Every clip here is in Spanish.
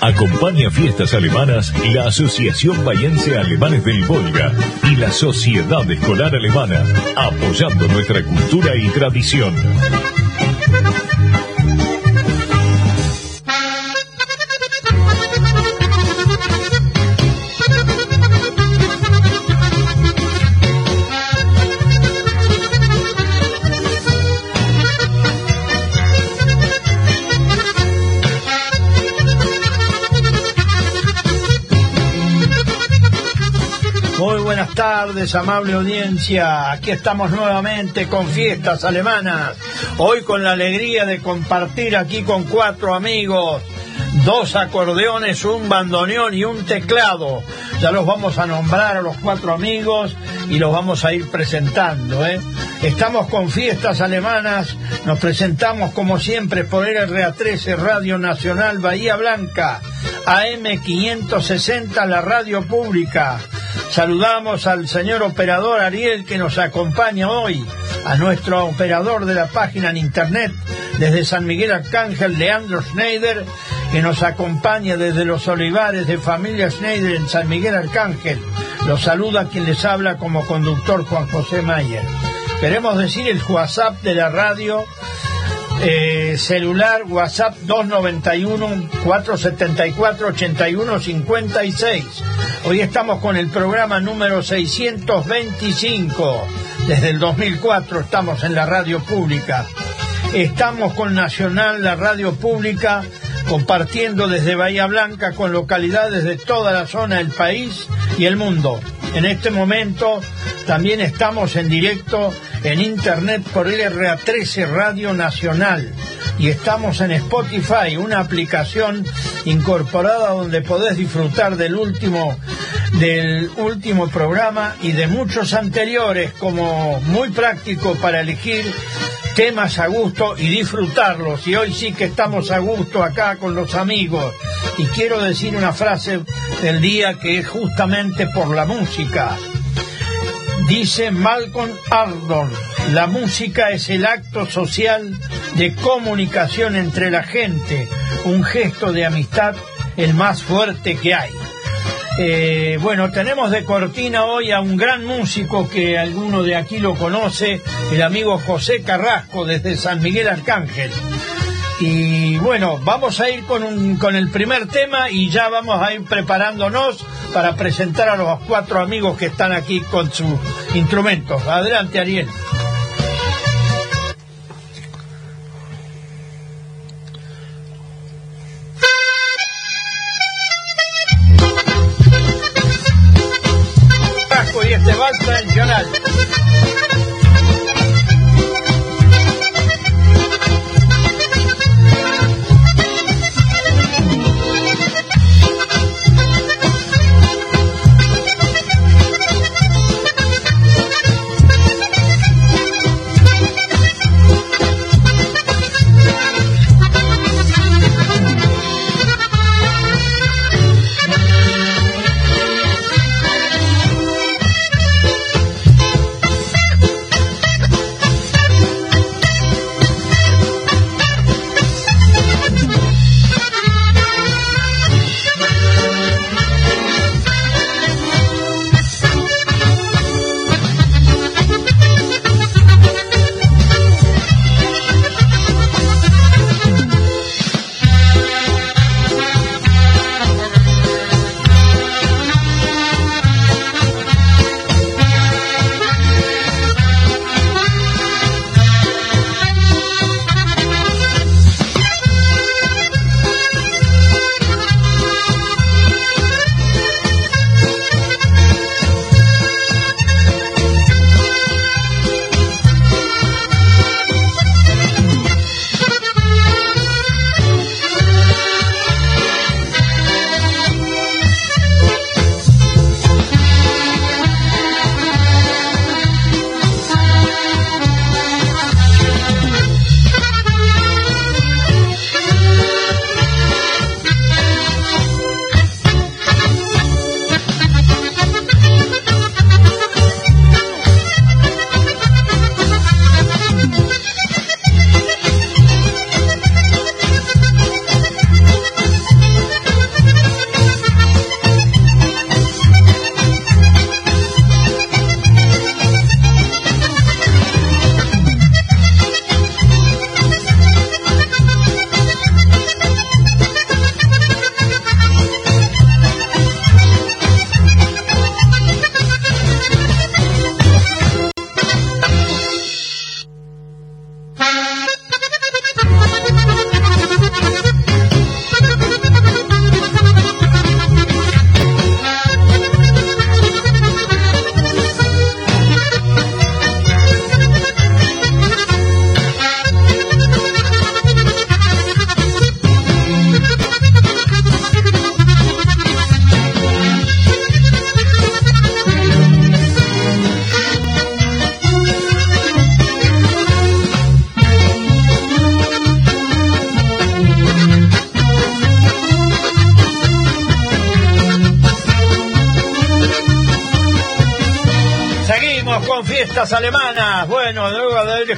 Acompaña fiestas alemanas la Asociación Bayense Alemanes del Volga y la Sociedad Escolar Alemana, apoyando nuestra cultura y tradición. Tardes, amable audiencia. Aquí estamos nuevamente con fiestas alemanas. Hoy con la alegría de compartir aquí con cuatro amigos dos acordeones, un bandoneón y un teclado. Ya los vamos a nombrar a los cuatro amigos y los vamos a ir presentando. ¿eh? Estamos con fiestas alemanas, nos presentamos como siempre por RA13 Radio Nacional Bahía Blanca, AM560 la radio pública. Saludamos al señor operador Ariel que nos acompaña hoy, a nuestro operador de la página en internet desde San Miguel Arcángel, Leandro Schneider, que nos acompaña desde los olivares de familia Schneider en San Miguel Arcángel. Los saluda quien les habla como conductor Juan José Mayer. Queremos decir el WhatsApp de la radio eh, celular WhatsApp 291 474 8156. Hoy estamos con el programa número 625. Desde el 2004 estamos en la radio pública. Estamos con Nacional, la radio pública, compartiendo desde Bahía Blanca con localidades de toda la zona del país y el mundo. En este momento también estamos en directo en internet por RA13 Radio Nacional. Y estamos en Spotify, una aplicación incorporada donde podés disfrutar del último del último programa y de muchos anteriores como muy práctico para elegir temas a gusto y disfrutarlos. Y hoy sí que estamos a gusto acá con los amigos. Y quiero decir una frase del día que es justamente por la música. Dice Malcolm Ardor, la música es el acto social de comunicación entre la gente, un gesto de amistad el más fuerte que hay. Eh, bueno, tenemos de cortina hoy a un gran músico que alguno de aquí lo conoce, el amigo José Carrasco desde San Miguel Arcángel. Y bueno, vamos a ir con, con el primer tema y ya vamos a ir preparándonos para presentar a los cuatro amigos que están aquí con sus instrumentos. Adelante, Ariel.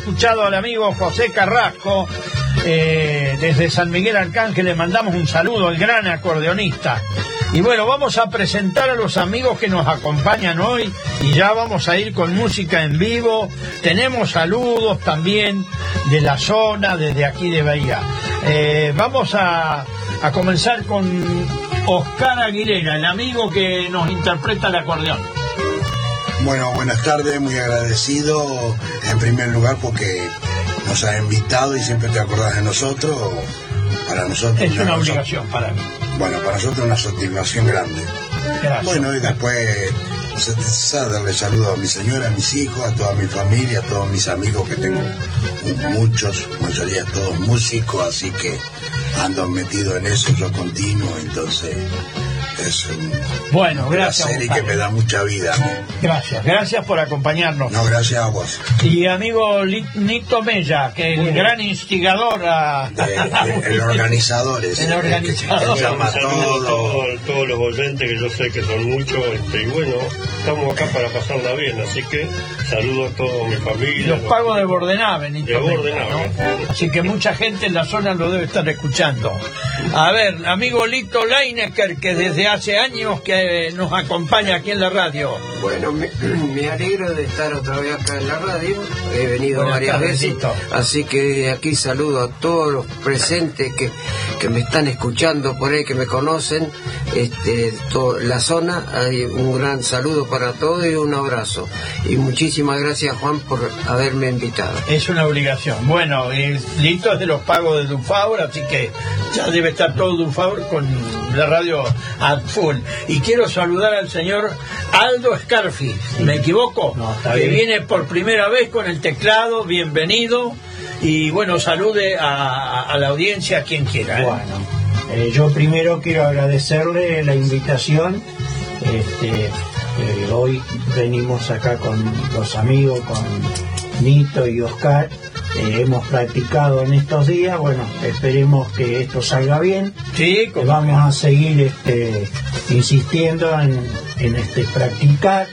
Escuchado al amigo José Carrasco, eh, desde San Miguel Arcángel le mandamos un saludo al gran acordeonista. Y bueno, vamos a presentar a los amigos que nos acompañan hoy y ya vamos a ir con música en vivo. Tenemos saludos también de la zona, desde aquí de Bahía. Eh, vamos a, a comenzar con Oscar Aguilera, el amigo que nos interpreta el acordeón. Bueno, buenas tardes, muy agradecido en primer lugar porque nos ha invitado y siempre te acordás de nosotros. Para nosotros Es una obligación para mí. Bueno, para nosotros una satisfacción grande. Gracias. Bueno, y después darle saludos a mi señora, a mis hijos, a toda mi familia, a todos mis amigos que tengo muchos, mayoría todos músicos, así que ando metido en eso yo continuo, entonces es un Bueno, gracias. placer y Oscar. que me da mucha vida. Gracias, gracias por acompañarnos. No, gracias a vos. Y amigo Nito Mella, que es el gran instigador a... De- de- el organizador es El organizador. que llama Saludos a todo. todos, todos los oyentes que yo sé que son muchos este, y bueno, estamos acá para pasarla bien, así que saludos a toda mi familia. Los pagos de Bordenave, Nito De Bordenave. ¿no? Así que mucha gente en la zona lo debe estar escuchando. A ver, amigo Lito Leinecker, que desde hace años que nos acompaña aquí en la radio. Bueno, me, me alegro de estar otra vez acá en la radio. He venido Buenas varias tardes, veces. Así que aquí saludo a todos los presentes que, que me están escuchando por ahí, que me conocen. Este, to- la zona, hay un gran saludo para todos y un abrazo. Y muchísimas gracias, Juan, por haberme invitado. Es una obligación. Bueno, y Lito es de los pagos de Dufaur, así que ya debe estar todo Dufaur con la radio a full. Y quiero saludar al señor Aldo Scarfi, ¿me equivoco? No, está que bien. viene por primera vez con el teclado, bienvenido. Y bueno, salude a, a la audiencia, quien quiera. ¿eh? Bueno, eh, yo primero quiero agradecerle la invitación. Este, eh, hoy venimos acá con los amigos, con Nito y Oscar. Eh, hemos practicado en estos días. Bueno, esperemos que esto salga bien. Sí, Eh, Vamos a seguir este, insistiendo en, en este practicar.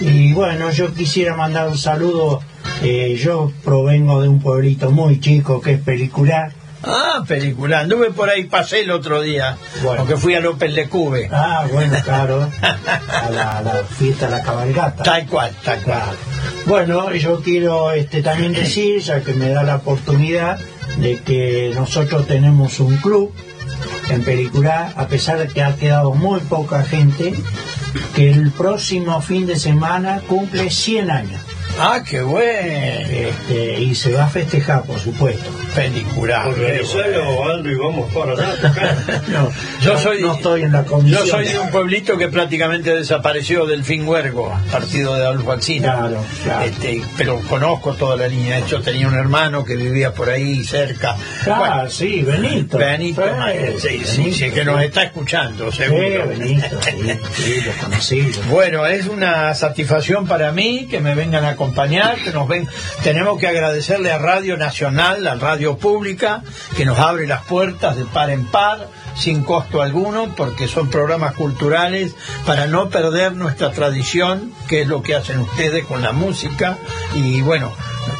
Y bueno, yo quisiera mandar un saludo. eh, yo provengo de un pueblito muy chico que es Pelicular. Ah, película. Anduve por ahí, pasé el otro día, Bueno. porque fui a López de Cube. Ah, bueno, claro. A la, a la fiesta, a la cabalgata. Tal cual, tal cual. Claro. Bueno, yo quiero este, también decir, ya que me da la oportunidad, de que nosotros tenemos un club en Película, a pesar de que ha quedado muy poca gente, que el próximo fin de semana cumple 100 años. Ah, qué bueno. Este, y se va a festejar, por supuesto. Película. Organizalo, Aldo, y vamos para allá. No, Yo no- soy- no estoy en la Yo comisión. soy de un pueblito que prácticamente desapareció del Huergo, partido de Adolfo Alsina. Claro, claro. Este, pero conozco toda la línea. De hecho, tenía un hermano que vivía por ahí cerca. Ah, Bueno, sí, Benito. Benito, Eh, sí, sí, Benito. sí, que nos está escuchando, seguro. Sí, Benito, sí, sí, lo conocí. Bueno, es una satisfacción para mí que me vengan a acompañar, que nos ven. Tenemos que agradecerle a Radio Nacional, a Radio Pública, que nos abre las puertas de par en par, sin costo alguno, porque son programas culturales para no perder nuestra tradición, que es lo que hacen ustedes con la música y bueno,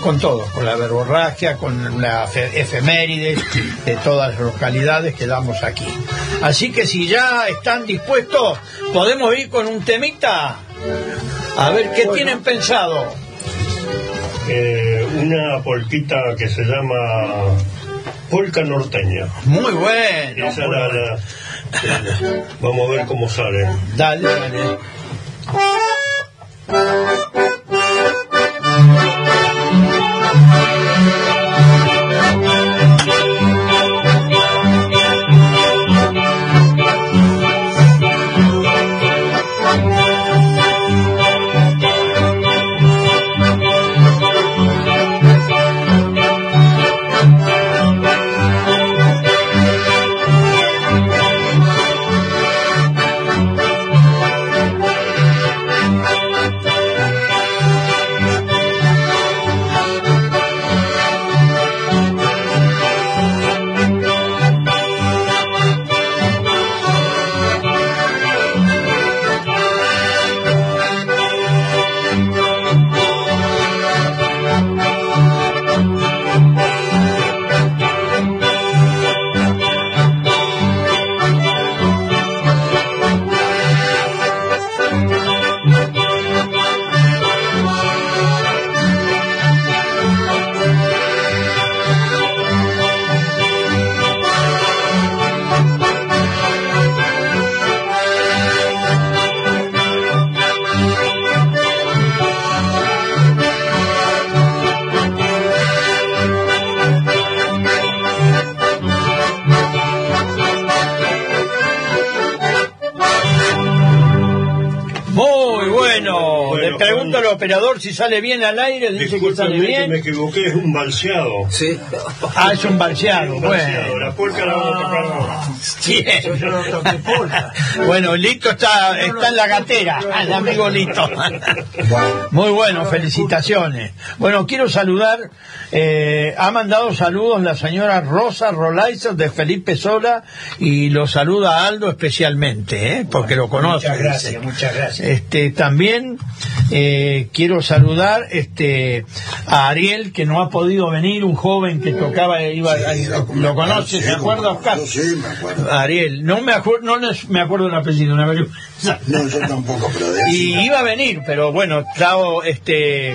con todo, con la verborragia, con la fe- efemérides de todas las localidades que damos aquí. Así que si ya están dispuestos, podemos ir con un temita. A ver qué Bueno. tienen pensado. Eh, una polquita que se llama Polca Norteña. Muy bueno. Esa la- la- vamos a ver cómo sale. Dale, dale. Si sale bien al aire, dice que sale Discúlpeme que me equivoqué, es un balseado. Sí. Ah, es un balseado, Un balseado, bueno. La polca la vamos a tocar ahora. Polka. Bueno, Lito está, está en la gatera, el amigo Lito. Muy bueno, felicitaciones. Bueno, quiero saludar, eh, ha mandado saludos la señora Rosa Rolaiser de Felipe Sola y lo saluda Aldo especialmente, ¿eh? porque lo conoce. Muchas gracias, dice. muchas gracias. Este, también eh, quiero saludar este, a Ariel, que no ha podido venir, un joven que tocaba, iba, Sí, lo, lo- lo conoce, ¿se acuerda, Oscar? sí, me acuerdo. Ariel, no me acuerdo, no les- me acuerdo el apellido, una vergüenza. No, yo tampoco, pero de Y iba a venir, pero bueno, Tao este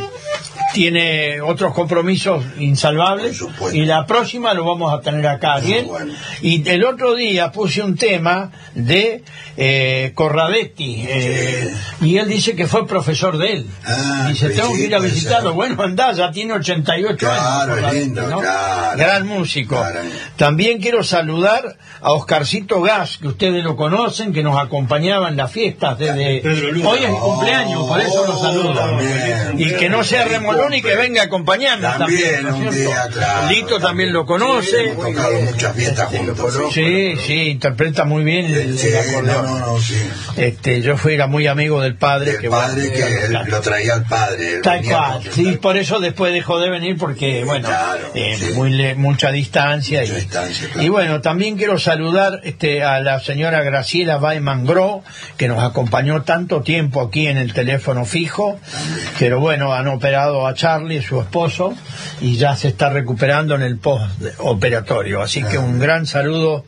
tiene otros compromisos insalvables y la próxima lo vamos a tener acá, ¿bien? bueno. Y el otro día puse un tema de eh, Corradetti eh, y él dice que fue profesor de él. Ah, dice, tengo que ir a visitarlo. Bueno, andá, ya tiene 88 Claro, años. lindo, ¿no? claro. Gran músico. Claro. También quiero saludar a Oscarcito Gas, que ustedes lo conocen, que nos acompañaba en las fiestas desde... Pedro Luna. Hoy es mi cumpleaños, por eso lo Oh, saludo. también. Y que no sea remolón y que venga a acompañarnos también. También, ¿no un día, claro. Lito también lo Sí, conoce. hemos tocado muchas fiestas juntos. Sí, sí, interpreta muy bien el, Sí, el no, no, no, sí. Este, yo fui era muy amigo del padre. El que padre bueno, que él lo traía al padre. Tal cual, sí, por eso después dejó de venir porque, bueno, Claro, eh, sí. muy le- mucha distancia. Mucha y, distancia, claro. y bueno, también quiero saludar este, a la señora Graciela Baiman Gro, que nos acompañó tanto tiempo aquí en el teléfono fijo, pero bueno, han operado a Charlie, su esposo, y ya se está recuperando en el post-operatorio. Así que un gran saludo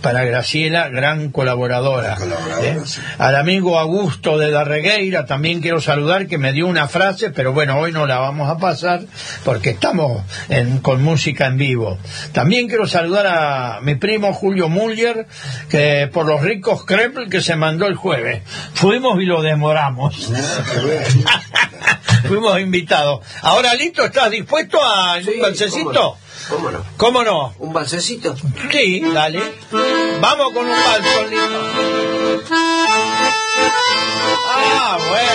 para Graciela, gran colaboradora. ¿eh? sí. Al amigo Augusto de Darregueira también quiero saludar que me dio una frase, pero bueno, hoy no la vamos a pasar porque estamos en- con música en vivo. También quiero saludar a mi primo Julio Muller, que por los ricos crepes que se mandó el jueves. Fuimos y lo demoramos. Fuimos invitados. Ahora, Lito, ¿estás dispuesto a Sí, un balsecito? ¿Cómo no? ¿Cómo no? ¿Un balsecito? Sí, dale. Vamos con un balso, Lito. Ah, bueno.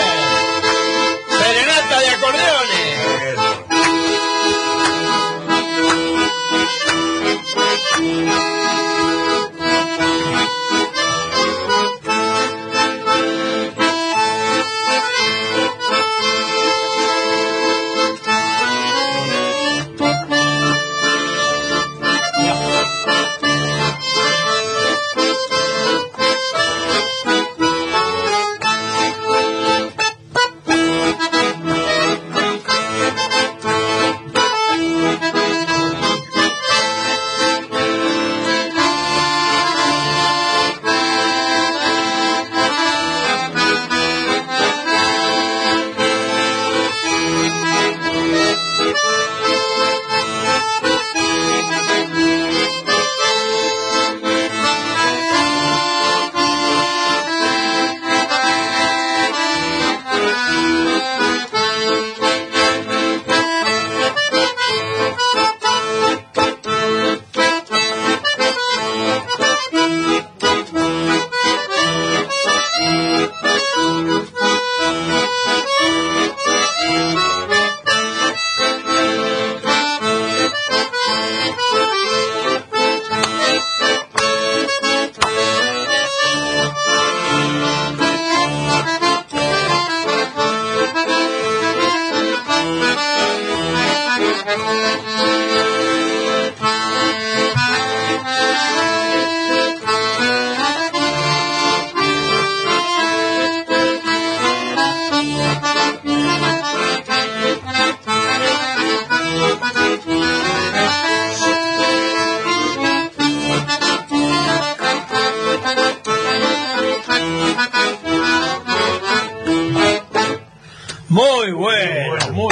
Serenata de acordeones.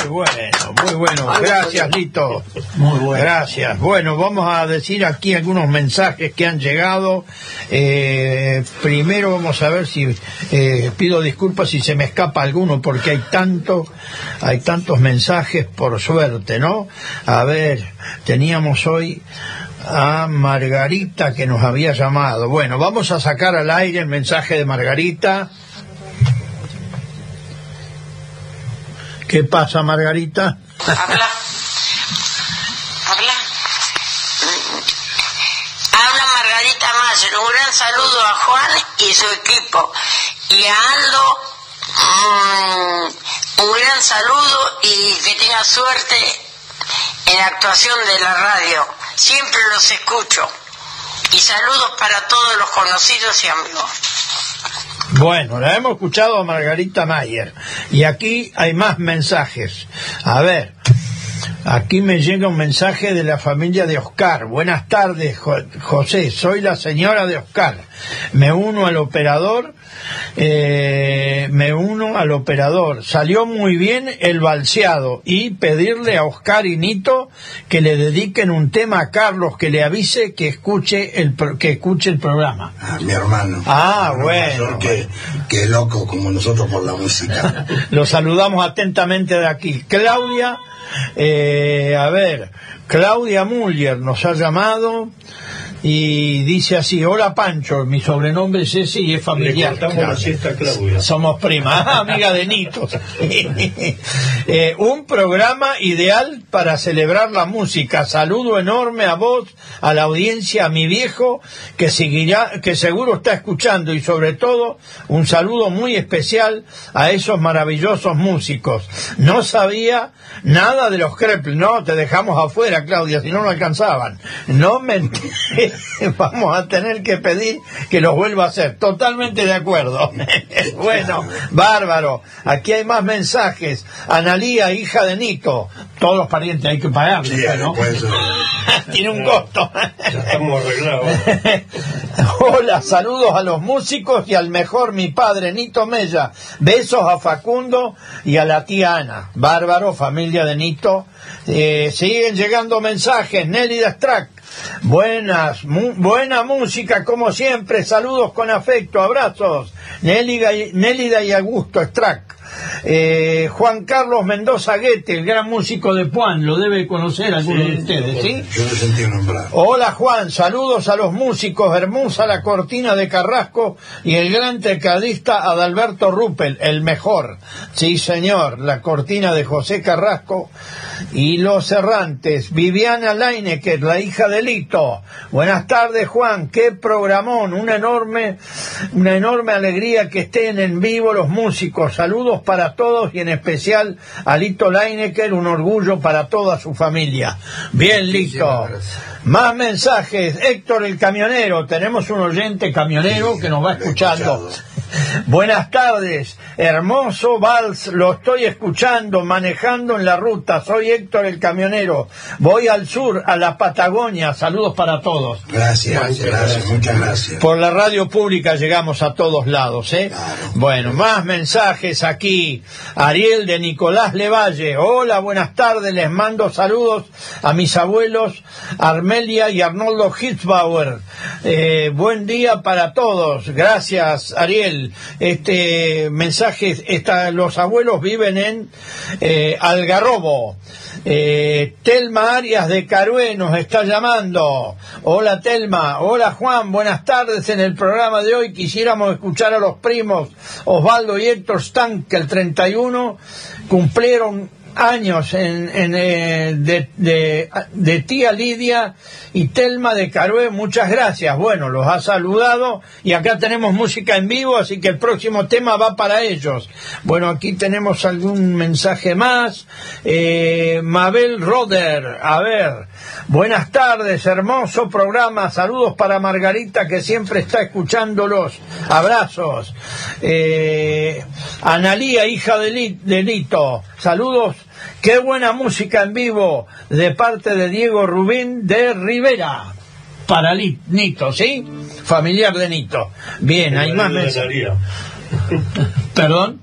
Muy bueno, muy bueno. Gracias, Lito. Muy bueno. Gracias. Bueno, vamos a decir aquí algunos mensajes que han llegado. Eh, primero vamos a ver si eh, pido disculpas si se me escapa alguno porque hay tanto, hay tantos mensajes por suerte, ¿no? A ver, teníamos hoy a Margarita que nos había llamado. Bueno, vamos a sacar al aire el mensaje de Margarita. ¿Qué pasa, Margarita? Habla. Habla. Habla Margarita Mayer. Un gran saludo a Juan y su equipo. Y a Aldo, mm, un gran saludo y que tenga suerte en la actuación de la radio. Siempre los escucho. Y saludos para todos los conocidos y amigos. Bueno, la hemos escuchado a Margarita Mayer y aquí hay más mensajes. A ver, aquí me llega un mensaje de la familia de Oscar. Buenas tardes, Jo- José, soy la señora de Oscar. Me uno al operador, eh, me uno al operador. Salió muy bien el balseado y pedirle a Oscar y Nito que le dediquen un tema a Carlos, que le avise que escuche el, pro- que escuche el programa. a mi hermano. Ah, Mi hermano bueno, mayor Que, loco como nosotros por la música. Lo saludamos atentamente de aquí. Claudia, eh, a ver, Claudia Muller nos ha llamado y dice así, hola Pancho, mi sobrenombre es ese y es familiar. Claro. la. Somos primas, Ah, amiga de Nito. Eh, un programa ideal para celebrar la música. Saludo enorme a vos, a la audiencia, a mi viejo, que seguirá, que seguro está escuchando y sobre todo un saludo muy especial a esos maravillosos músicos. No sabía nada de los Krepl, no, te dejamos afuera, Claudia, si no no alcanzaban. No me enteré. vamos a tener que pedir que los vuelva a hacer. Totalmente de acuerdo. bueno, bárbaro. Aquí hay más mensajes. Analía, hija de Nico. Todos los parientes hay que pagarles, Sí, Tiene un costo. Ya estamos arreglados. Hola, saludos a los músicos y al mejor mi padre Nito Mella. Besos a Facundo y a la tía Ana. Bárbaro, familia de Nito. Eh, siguen llegando mensajes. Nelly Strack. Buenas, mu- buena música como siempre. Saludos con afecto, abrazos. Nélida y, Nélida y Augusto Strack. Eh, Juan Carlos Mendoza Guete, el gran músico de Puan, lo debe conocer alguno de ustedes, ¿sí? yo lo sentí nombrar. Hola Juan, saludos a los músicos, hermosa la cortina de Carrasco y el gran tecladista Adalberto Ruppel, el mejor. Sí señor, la cortina de José Carrasco y los errantes. Viviana Leinecker, la hija de Lito. Buenas tardes Juan, qué programón, una enorme, una enorme alegría que estén en vivo los músicos. Saludos para todos y en especial a Lito Leinecker, un orgullo para toda su familia. Bien Lito. Más mensajes. Héctor el camionero. Tenemos un oyente camionero que nos va escuchando. Buenas tardes. Hermoso vals. Lo estoy escuchando, manejando en la ruta. Soy Héctor el camionero. Voy al sur, a la Patagonia. Saludos para todos. Gracias, gracias, muchas gracias. Por la radio pública llegamos a todos lados, ¿eh? Claro. Bueno, más mensajes aquí. Ariel de Nicolás Levalle. Hola, buenas tardes. Les mando saludos a mis abuelos Armelia y Arnoldo Hitzbauer. Eh, buen día para todos. Gracias, Ariel. Este mensaje está, los abuelos viven en eh, Algarrobo. Eh, Telma Arias de Carué nos está llamando. Hola Telma, hola Juan, buenas tardes. En el programa de hoy quisiéramos escuchar a los primos Osvaldo y Héctor Stan, que el 31 cumplieron años en, en, eh, de, de- tía Lidia y Telma de Carué, muchas gracias. Bueno, los ha saludado y acá tenemos música en vivo, así que el próximo tema va para ellos. Bueno, aquí tenemos algún mensaje más. Eh, Mabel Roder, a ver, buenas tardes, hermoso programa, saludos para Margarita que siempre está escuchándolos, abrazos. Eh, Analía, hija de, de Lito, saludos. Qué buena música en vivo de parte de Diego Rubín de Rivera. Para Nito, ¿sí? Familiar de Nito. Bien, hay más mensajes. Perdón.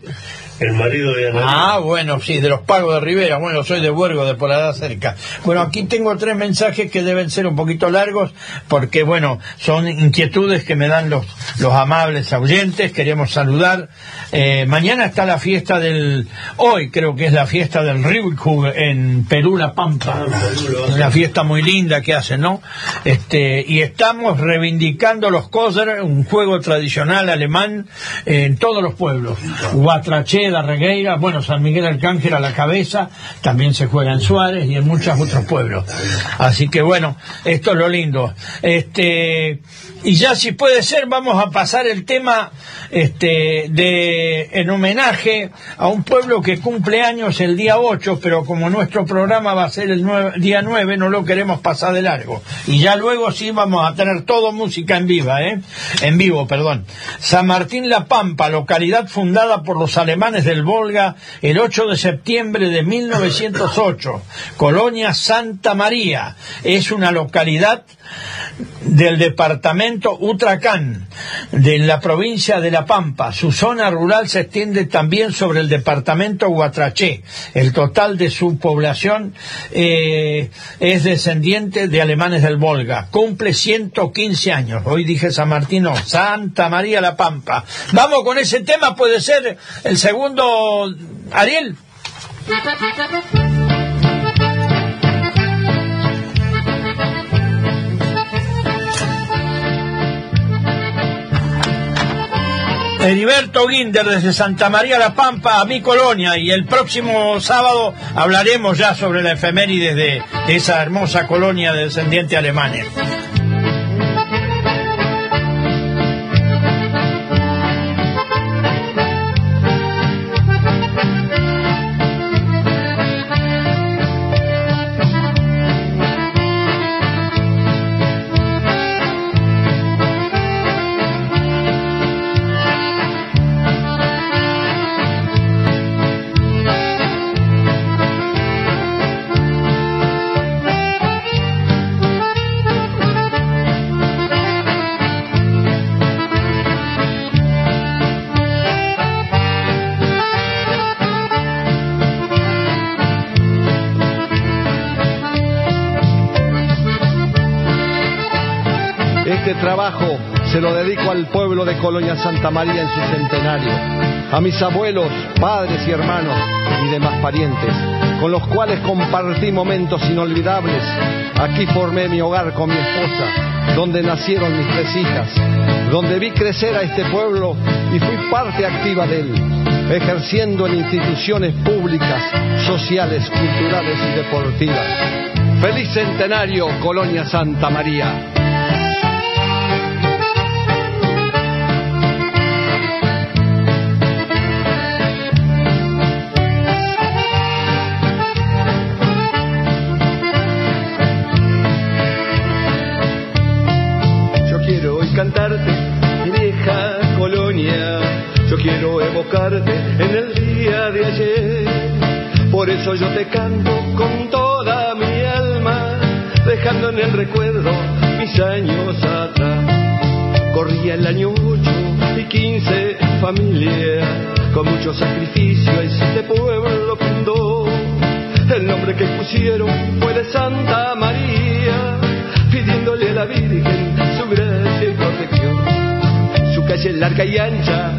El marido de Analía. Ah, bueno, sí, de los pagos de Rivera. Bueno, soy de Huergo, de por allá cerca. Bueno, aquí tengo tres mensajes que deben ser un poquito largos, porque, bueno, son inquietudes que me dan los, los amables oyentes. Queremos saludar. Eh, mañana está la fiesta del. Hoy creo que es la fiesta del Riucu en Perú, La Pampa. Una fiesta muy linda que hacen, ¿no? Este, y estamos reivindicando los Koser, un juego tradicional alemán en todos los pueblos. Avellaneda, Regueira, bueno, San Miguel Arcángel a la cabeza, también se juega en Suárez y en muchos otros pueblos. Así que bueno, esto es lo lindo. Este, y ya si puede ser, vamos a pasar el tema este, de, en homenaje a un pueblo que cumple años el día 8, pero como nuestro programa va a ser el día 9, no lo queremos pasar de largo. Y ya luego sí vamos a tener todo música en viva, ¿eh? En vivo, perdón. San Martín La Pampa, localidad fundada por los alemanes del Volga el 8 de septiembre de 1908. Colonia Santa María. Es una localidad del departamento Utracán, de la provincia de La Pampa. Su zona rural se extiende también sobre el departamento Huatraché. El total de su población eh, es descendiente de alemanes del Volga. Cumple 115 años. Hoy dije San Martín, Santa María La Pampa. Vamos con ese tema, puede ser el segundo, Ariel. Heriberto Guinder desde Santa María La Pampa a mi colonia y el próximo sábado hablaremos ya sobre la efeméride de, de esa hermosa colonia de descendientes alemanes. Colonia Santa María en su centenario, a mis abuelos, padres y hermanos y demás parientes, con los cuales compartí momentos inolvidables. Aquí formé mi hogar con mi esposa, donde nacieron mis tres hijas, donde vi crecer a este pueblo y fui parte activa de él, ejerciendo en instituciones públicas, sociales, culturales y deportivas. Feliz centenario, Colonia Santa María. Recuerdo mis años atrás. Corría el año 8 y 15 familia, con mucho sacrificio este pueblo fundó. El nombre que pusieron fue de Santa María, pidiéndole a la Virgen su gracia y protección calle larga y ancha,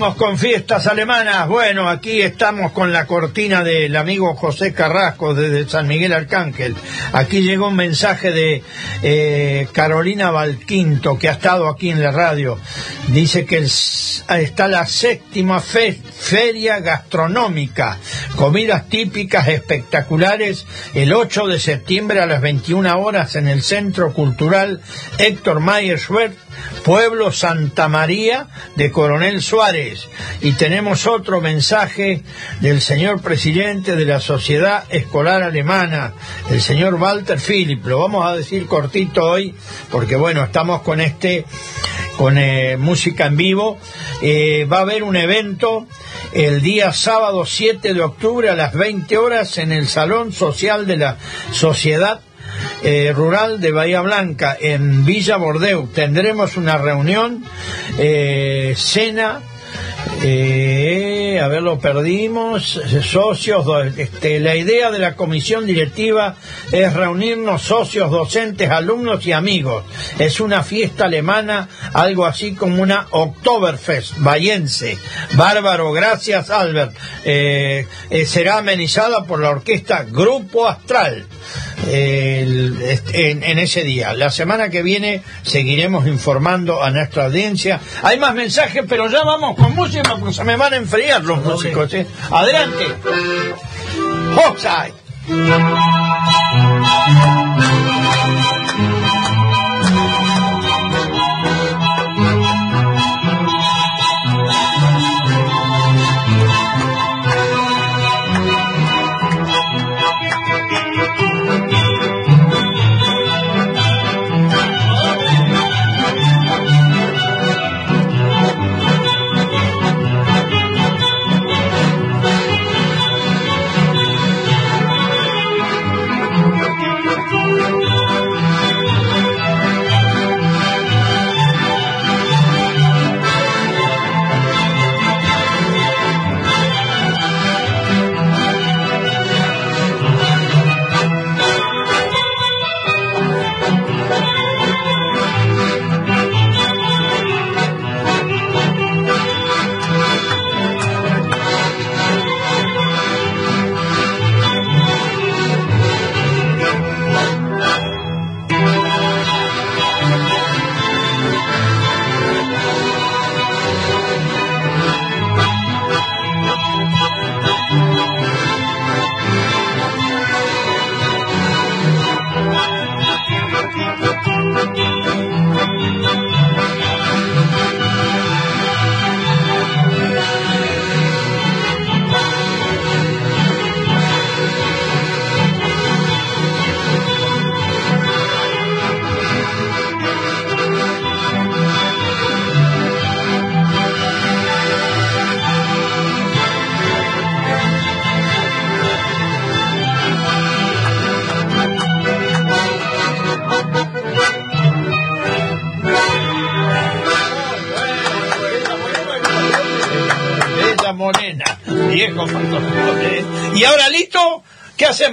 Con fiestas alemanas. Bueno, aquí estamos con la cortina del amigo José Carrasco desde San Miguel Arcángel. Aquí llegó un mensaje de eh, Carolina Valquinto, que ha estado aquí en la radio. Dice que está la séptima feria gastronómica, comidas típicas espectaculares, el 8 de septiembre a las 21 horas en el Centro Cultural Héctor Mayer Schwertz Pueblo Santa María de Coronel Suárez. Y tenemos otro mensaje del señor presidente de la Sociedad Escolar Alemana, el señor Walter Philipp. Lo vamos a decir cortito hoy, porque bueno, estamos con este, con eh, música en vivo. Eh, va a haber un evento el día sábado 7 de octubre a las 20 horas en el Salón Social de la Sociedad eh, rural de Bahía Blanca en Villa Bordeu. Tendremos una reunión, eh, cena, eh, a ver, lo perdimos, socios, este, la idea de la comisión directiva es reunirnos socios, docentes, alumnos y amigos. Es una fiesta alemana, algo así como una Oktoberfest, bayense. Bárbaro, gracias Albert. será amenizada por la orquesta Grupo Astral en, ese día. La semana que viene seguiremos informando a nuestra audiencia. Hay más mensajes, pero ya vamos con música porque se me van a enfriar los músicos. ¿eh? Adelante. ¿Y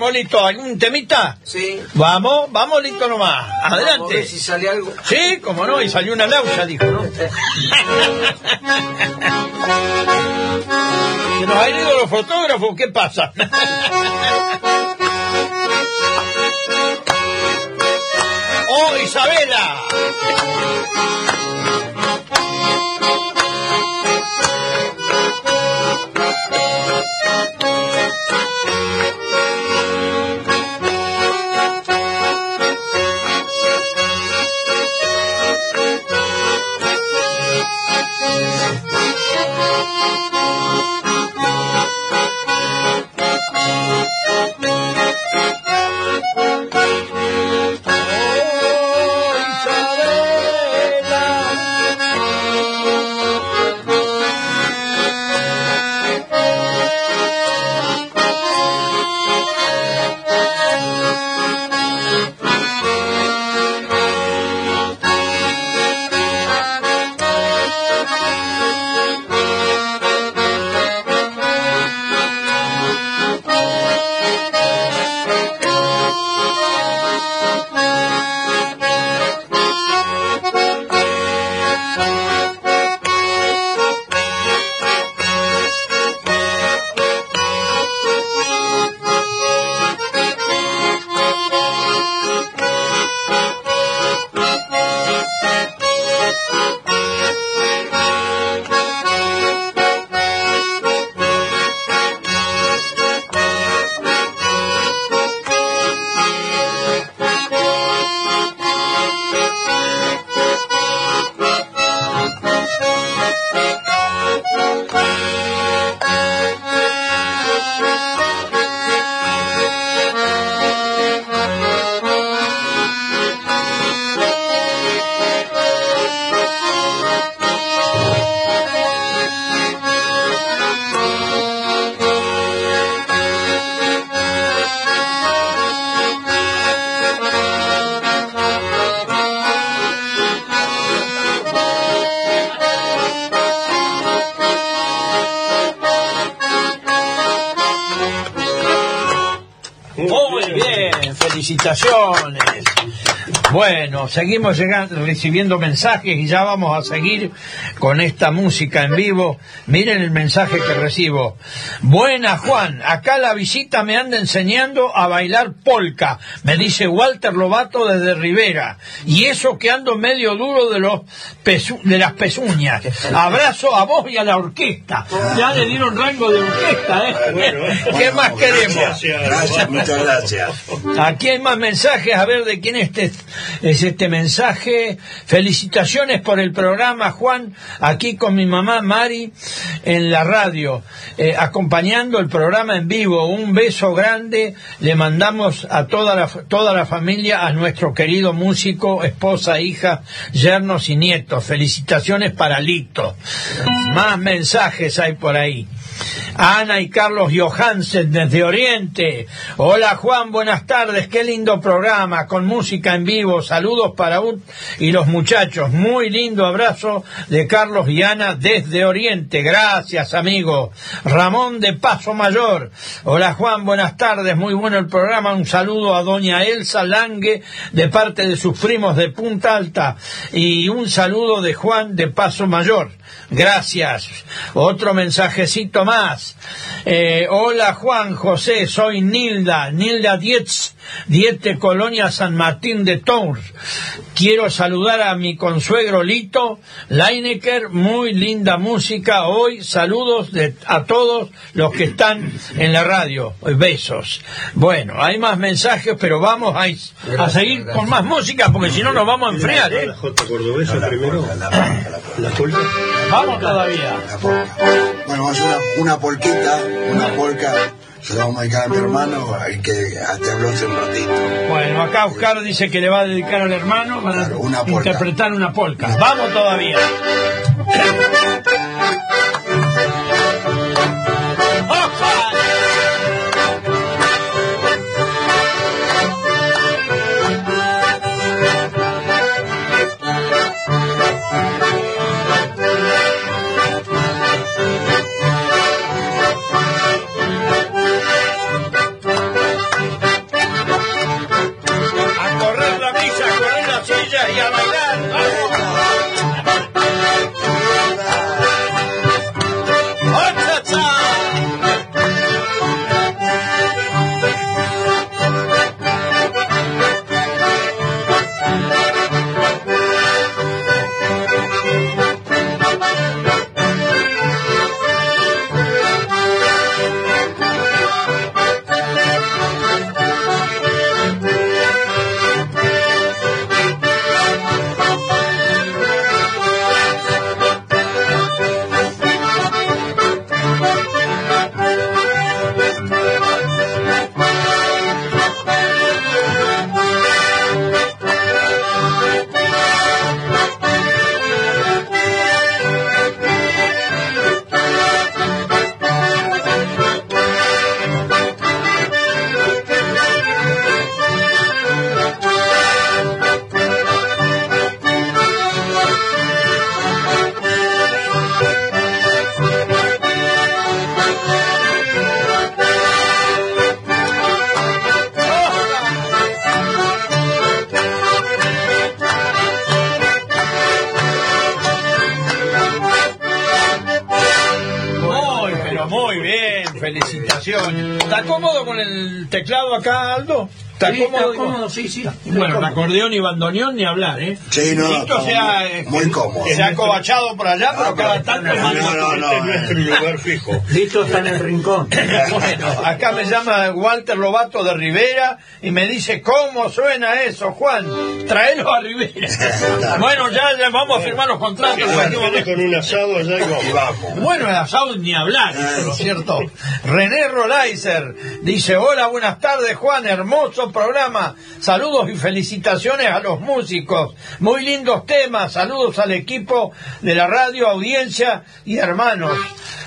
¿Qué hacemos, Lito? ¿Algún temita? Sí. Vamos, vamos, Lito nomás. Adelante. Vamos a ver si sale algo. Sí, como no, y salió una laucha, dijo, ¿no? ¿Se nos han ido los fotógrafos? ¿Qué pasa? Bueno, seguimos llegando, recibiendo mensajes y ya vamos a seguir con esta música en vivo. Miren el mensaje que recibo. Buena Juan, acá la visita me anda enseñando a bailar polka, me dice Walter Lobato desde Rivera. Y eso que ando medio duro de los pezu- de las pezuñas. Abrazo a vos y a la orquesta. Ya le dieron rango de orquesta, ¿eh? ¿Qué más queremos? Gracias, muchas gracias. Aquí hay más mensajes, a ver de quién este, es este mensaje. Felicitaciones por el programa, Juan, aquí con mi mamá Mari en la radio, eh, acompañando el programa en vivo. Un beso grande, le mandamos a toda la, toda la familia, a nuestro querido músico, esposa, hija, yernos y nietos. Felicitaciones para Lito. Más mensajes hay por ahí. Ana y Carlos Johansen desde Oriente. Hola Juan, buenas tardes. Qué lindo programa con música en vivo. Saludos para un y los muchachos. Muy lindo abrazo de Carlos y Ana desde Oriente. Gracias, amigo. Ramón de Paso Mayor. Hola Juan, buenas tardes. Muy bueno el programa. Un saludo a doña Elsa Lange de parte de sus primos de Punta Alta. Y un saludo de Juan de Paso Mayor. Gracias. Otro mensajecito más. Eh, hola Juan José, soy Nilda, Nilda Dietz, Diete Colonia San Martín de Tours. Quiero saludar a mi consuegro Lito Leinecker, muy linda música hoy. Saludos de, a todos los que están en la radio. Besos. Bueno, hay más mensajes, pero vamos a, a seguir con más música porque si no nos vamos a enfriar. ¿eh? La J cordobesa primero. La polka. Vamos todavía. Bueno, vamos a hacer una, una polquita, una polca. Vamos a dedicar a mi hermano, al que te habló hace un ratito. Bueno, acá Oscar dice que le va a dedicar al hermano para Claro, una polka. interpretar una polca. Vamos todavía. Sí, sí. Bueno, el acordeón y bandoneón ni hablar, ¿eh? Sí, no, Esto estamos se ha, muy cómodo. Se ha cobachado por allá, pero Ah, cada tanto no, no, no, Este es nuestro lugar fijo. Listo está en el rincón. Bueno, acá me llama Walter Lobato de Rivera y me dice, ¿cómo suena eso, Juan? Traelo a Rivera. bueno, ya, ya vamos a firmar los contratos. Con un asado allá y vamos. Bueno, el asado ni hablar, ¿no es cierto? René Rolaiser dice, hola, buenas tardes, Juan, hermoso programa. Saludos y felicitaciones a los músicos. Muy lindos temas. Saludos al equipo de la radio, audiencia y hermanos.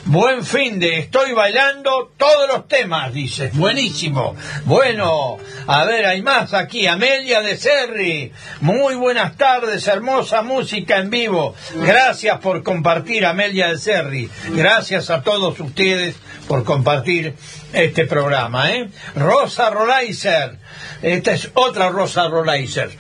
Buen fin de, estoy bailando todos los temas, dice. Buenísimo. Bueno, a ver, hay más aquí. Amelia de Serri. Muy buenas tardes, hermosa música en vivo. Gracias por compartir, Amelia de Serri. Gracias a todos ustedes por compartir este programa. ¿eh? Rosa Rolaiser, esta es otra Rosa Rolaiser.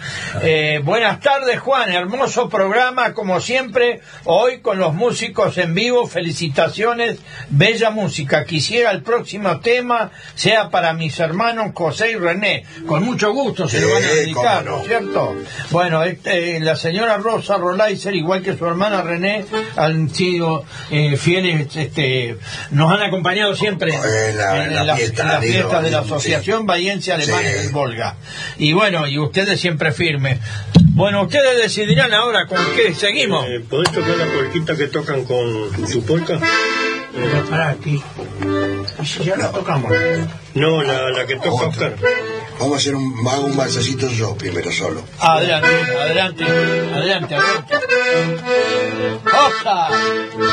Eh, buenas tardes Juan, hermoso programa como siempre, hoy con los músicos en vivo, felicitaciones, bella música. Quisiera el próximo tema sea para mis hermanos José y René, con mucho gusto se lo van a Sí, dedicar, no. ¿no es cierto? Bueno, este, la señora Rosa Rolaiser, igual que su hermana René, han sido eh, fieles, este, nos han acompañado siempre En la- en la las- fiesta, digo, fiestas de la sí. Asociación Bahiense Alemana Sí. Del Volga. Y bueno, y ustedes siempre firmes. Bueno, ustedes decidirán ahora con qué seguimos. Eh, ¿Podés tocar la polquita que tocan con tu polka? Pero para aquí. Y si ya la tocamos. No, la, la que toca Otra. Oscar. Vamos a hacer un, hago un balsacito yo primero solo. Adelante, adelante, adelante, adelante. ¡Oja! Muy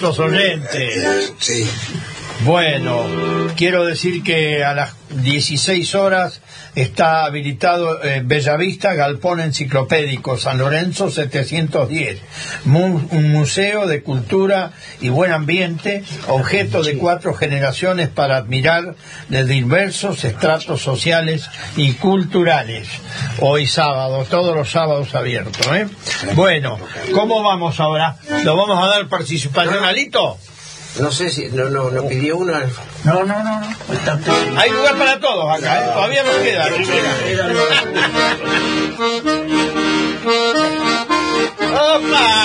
nuestros oyentes. Sí, Bueno, quiero decir que a las 16 horas está habilitado eh, Bellavista Galpón Enciclopédico San Lorenzo 710, Mu- un museo de cultura y buen ambiente, objeto de cuatro generaciones para admirar de diversos estratos sociales y culturales. Hoy sábado, todos los sábados abiertos. ¿eh? Bueno, ¿cómo vamos ahora? ¿Lo vamos a dar participación a Lito? No sé si no, no, nos pidió una. No, no, no, no. Hay lugar para todos acá, ¿eh? todavía nos queda. ¡Opa!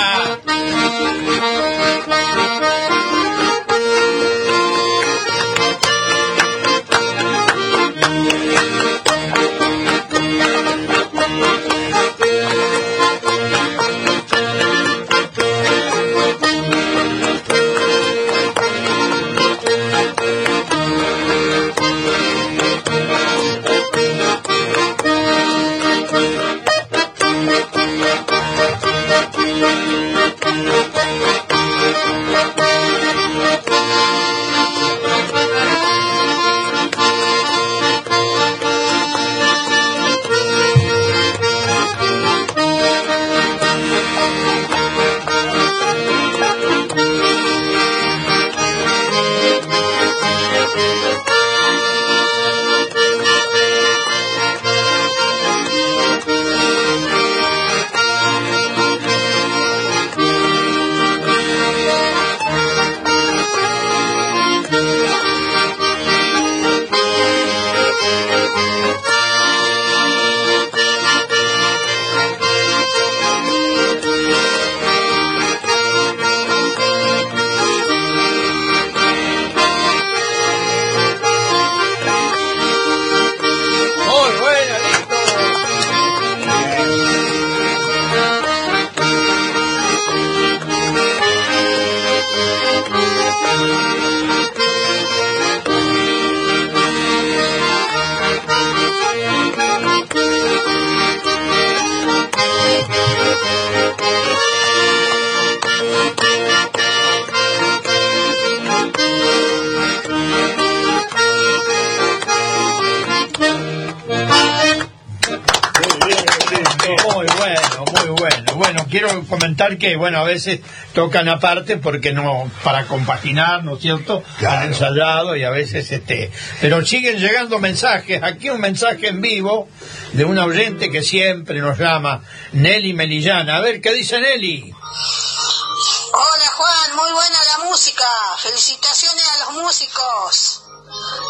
Que, bueno, a veces tocan aparte porque no, para compaginar, ¿no es cierto? Claro. Han ensayado y a veces, este, pero siguen llegando mensajes. Aquí un mensaje en vivo de una oyente que siempre nos llama, Nelly Melillana. A ver, ¿qué dice Nelly? Hola Juan, muy buena la música. Felicitaciones a los músicos.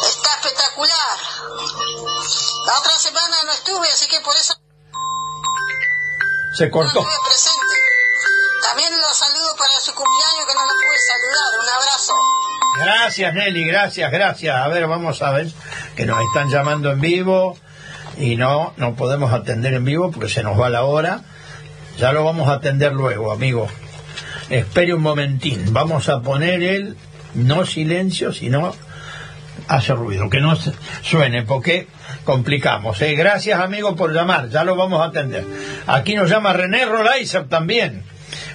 Está espectacular. La otra semana no estuve, así que por eso Se no cortó. estuve presente. También los saludo para su cumpleaños que no lo pude saludar. Un abrazo. Gracias, Nelly, gracias, gracias. A ver, vamos a ver que nos están llamando en vivo y no, no podemos atender en vivo porque se nos va la hora. Ya lo vamos a atender luego, amigo. Espere un momentín. Vamos a poner el no silencio, sino hace ruido, que no suene, porque complicamos. ¿eh? Gracias, amigo, por llamar. Ya lo vamos a atender. Aquí nos llama René Rolaiser también.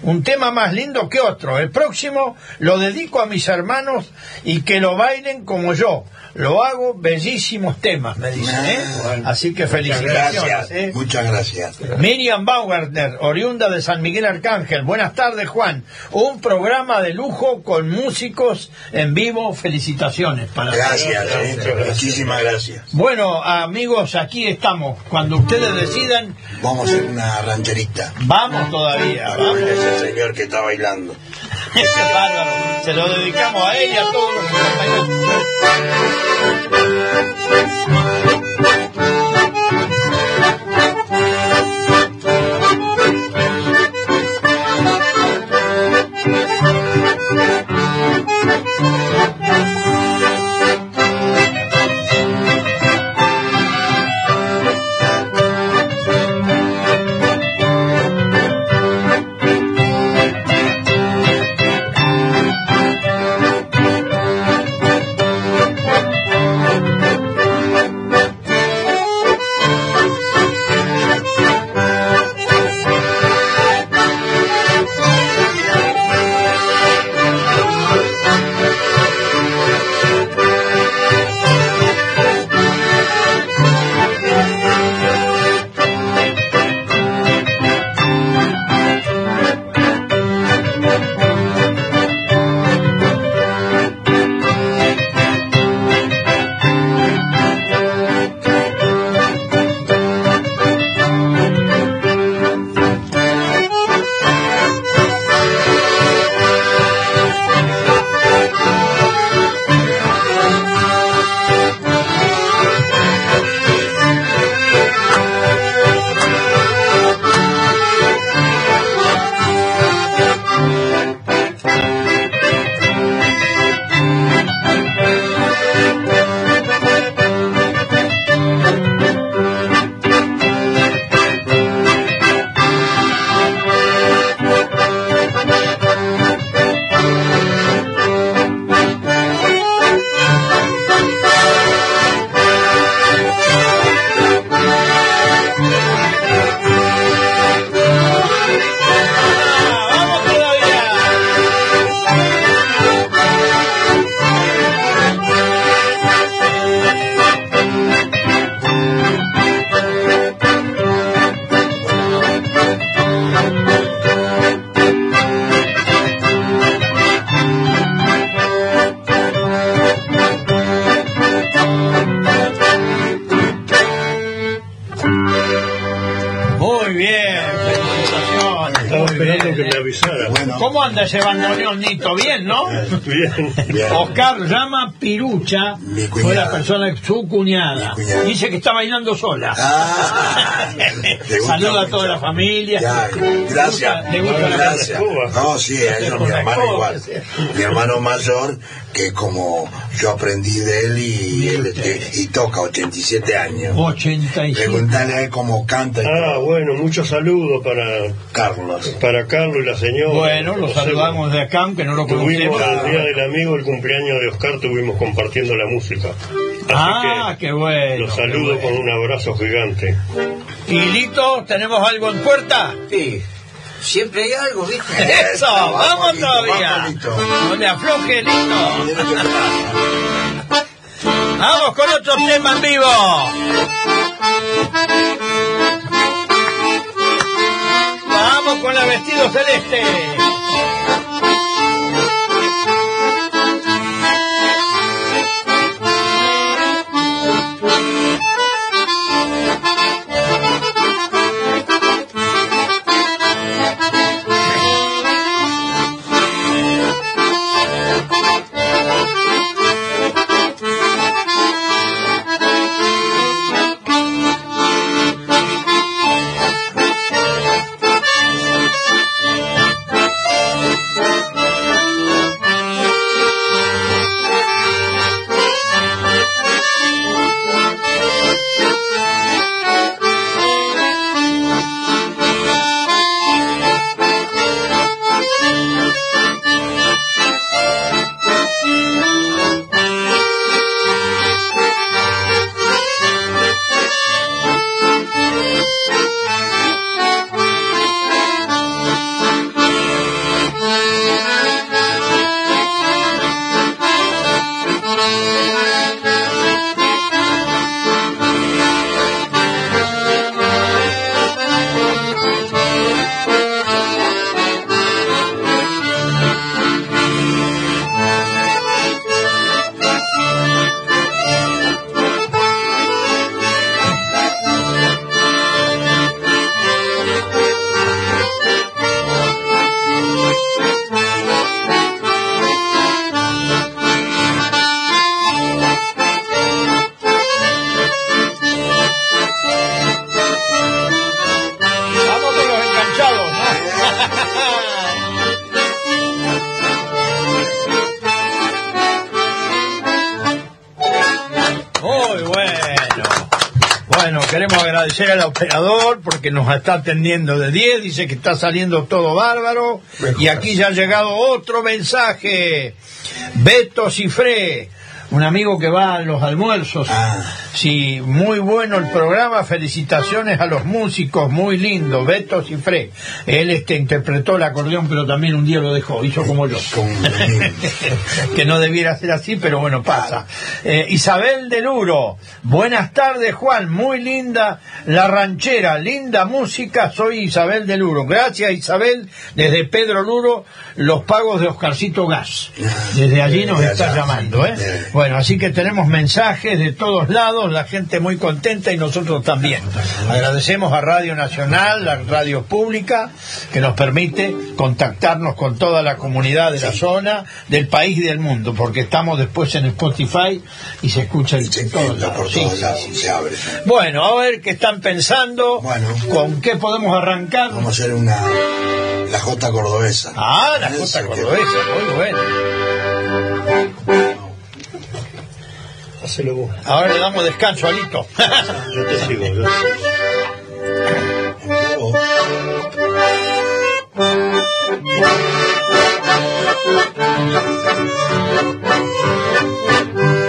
Un tema más lindo que otro. El próximo lo dedico a mis hermanos y que lo bailen como yo. Lo hago bellísimos temas, me dicen. ¿eh? Así que Muchas felicitaciones. gracias. ¿eh? Muchas gracias. Miriam Bauerner, oriunda de San Miguel Arcángel. Buenas tardes, Juan. Un programa de lujo con músicos en vivo. Felicitaciones para Gracias, eh. muchísimas gracias. Bueno, amigos, aquí estamos. Cuando ustedes decidan, Vamos a hacer una rancherita. vamos todavía. A Vamos. ese señor que está bailando. Qué bárbaro. Se lo dedicamos a él y a todos los que バイバイ! Bien. bien. Oscar llama Pirucha, Mi fue la persona, su cuñada. Mi cuñada. Dice que está bailando sola. Ah, Saluda a toda la familia. Ya, gracias. Le gusta la gracias. escoba. No, sí, a ellos, mi la hermano igual. Mi hermano mayor, que como yo aprendí de él y, él, y toca 87 años. 85. Preguntarle a él cómo canta Ah, bueno, muchos saludos para, Carlos. para Carlos y la señora. Bueno, lo José. saludamos de acá, aunque no lo Tuvimos conocemos. el día del amigo, el cumpleaños de Oscar, estuvimos compartiendo la música. Así Ah, que qué bueno. los saludo con un abrazo gigante. Y Lito, ¿tenemos algo en puerta? Sí. Siempre hay algo, ¿viste? Eso, Vamos, todavía. No le afloje, que- Vamos con otro tema en vivo. Vamos con el vestido celeste. Agradecer al operador porque nos está atendiendo de 10, dice que está saliendo todo bárbaro. Y aquí ya ha llegado otro mensaje. Beto Cifré, un amigo que va a los almuerzos. Sí, muy bueno el programa, felicitaciones a los músicos, muy lindo, Beto Cifré. Él este, interpretó el acordeón, pero también un día lo dejó, hizo como yo. que no debiera ser así, pero bueno, pasa. Eh, Isabel de Luro, buenas tardes Juan, muy linda la ranchera, linda música, soy Isabel de Luro. Gracias Isabel, desde Pedro Luro, los pagos de Oscarcito Gas. Desde allí nos está llamando, ¿eh? Bueno, así que tenemos mensajes de todos lados, la gente muy contenta y nosotros también. Agradecemos a Radio Nacional, la radio pública, que nos permite contactarnos con toda la comunidad de la zona, del país y del mundo, porque estamos después en Spotify y se escucha por Sí, todos lados, sí. se abre. Bueno, a ver qué están pensando, con qué podemos arrancar. Vamos a hacer una. La Jota cordobesa. Ah, la que- cordobesa, muy bueno. Hacelo vos. Ahora le damos descanso a Lito. yo te sigo. Yo... Oh.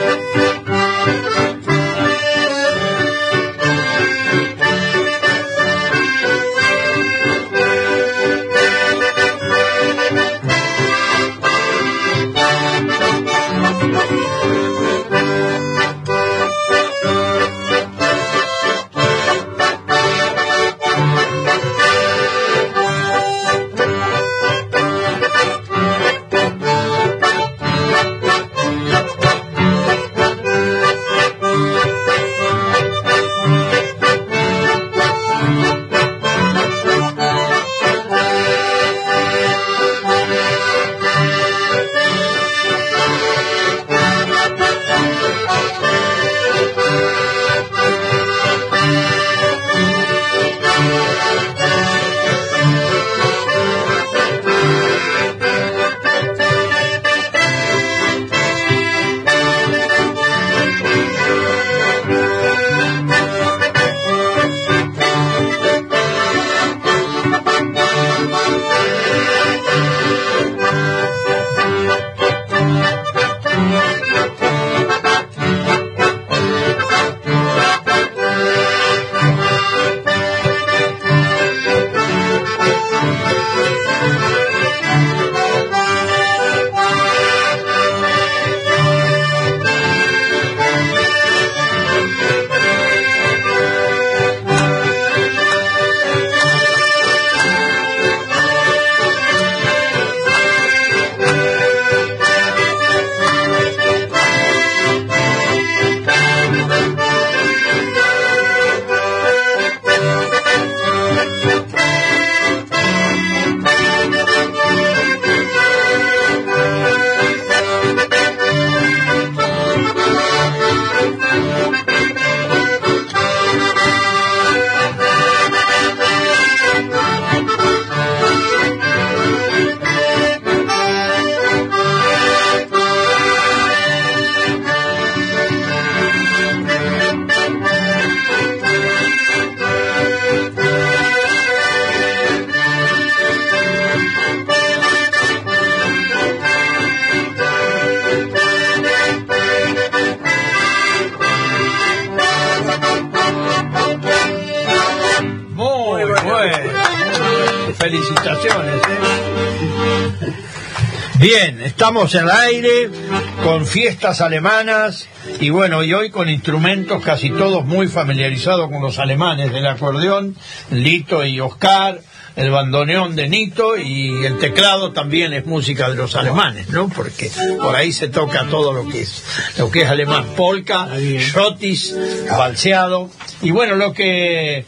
estamos en el aire con fiestas alemanas y bueno, y hoy con instrumentos casi todos muy familiarizados con los alemanes, el acordeón, Lito y Oscar, el bandoneón de Nito y el teclado también es música de los alemanes, ¿no? Porque por ahí se toca todo lo que es, lo que es alemán, polka, shotis, balseado y bueno, lo que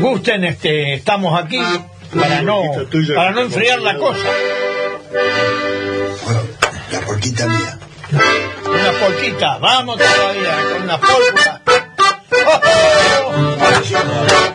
gusten, este, estamos aquí para no, para no enfriar la cosa. Una polquita, vamos todavía con una polca. ¡Oh, oh!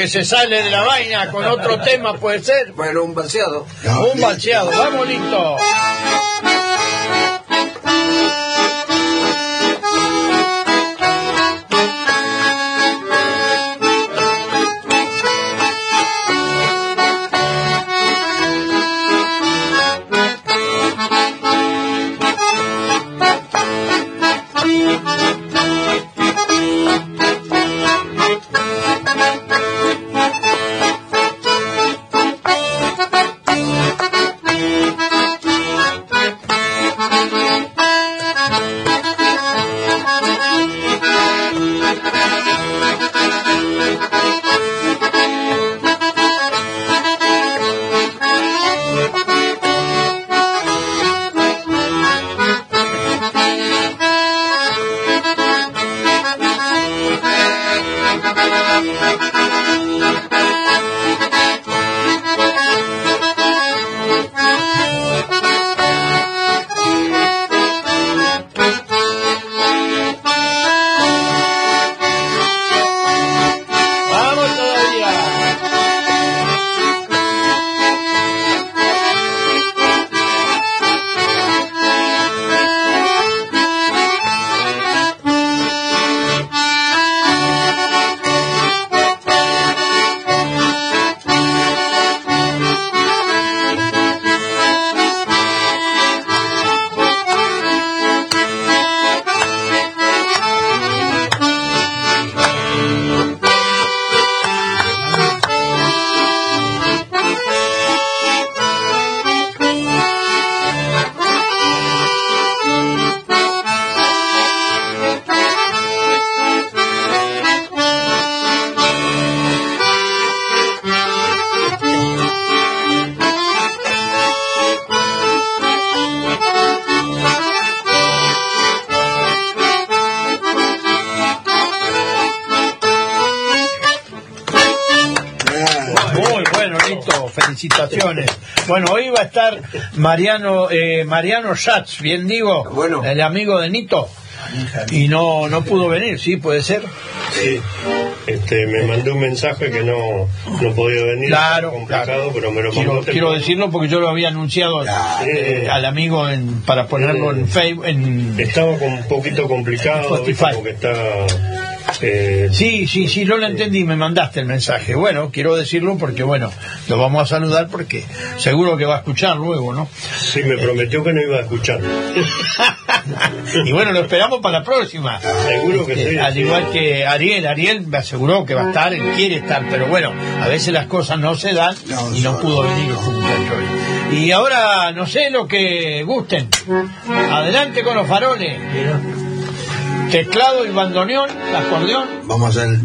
Que se sale de la vaina con otro tema, puede ser. Bueno, un balseado. Un balseado, vamos listo. Va a estar Mariano eh, Mariano Schatz, bien digo, Bueno. el amigo de Nito. Y no no pudo venir, sí, puede ser. Sí. Este, me mandó un mensaje que no, no podía venir. Claro, complicado, claro. pero me lo Quiero, mandó quiero temprano. decirlo porque yo lo había anunciado eh, al amigo en- para ponerlo en Facebook. En... Estaba con un poquito complicado, ¿viste? Porque está... eh, Sí, sí, sí, yo lo entendí, me mandaste el mensaje. Bueno, quiero decirlo porque, bueno, lo vamos a saludar porque seguro que va a escuchar luego, ¿no? sí, me prometió que no iba a escuchar. y bueno, lo esperamos para la próxima. Seguro que Este, sí. Al igual que Ariel, Ariel me aseguró que va a estar, él quiere estar, pero bueno, a veces las cosas no se dan No, y no solo. pudo venir. Y ahora, no sé lo que gusten. Adelante con los faroles. Teclado y bandoneón, acordeón, Vamos a hacer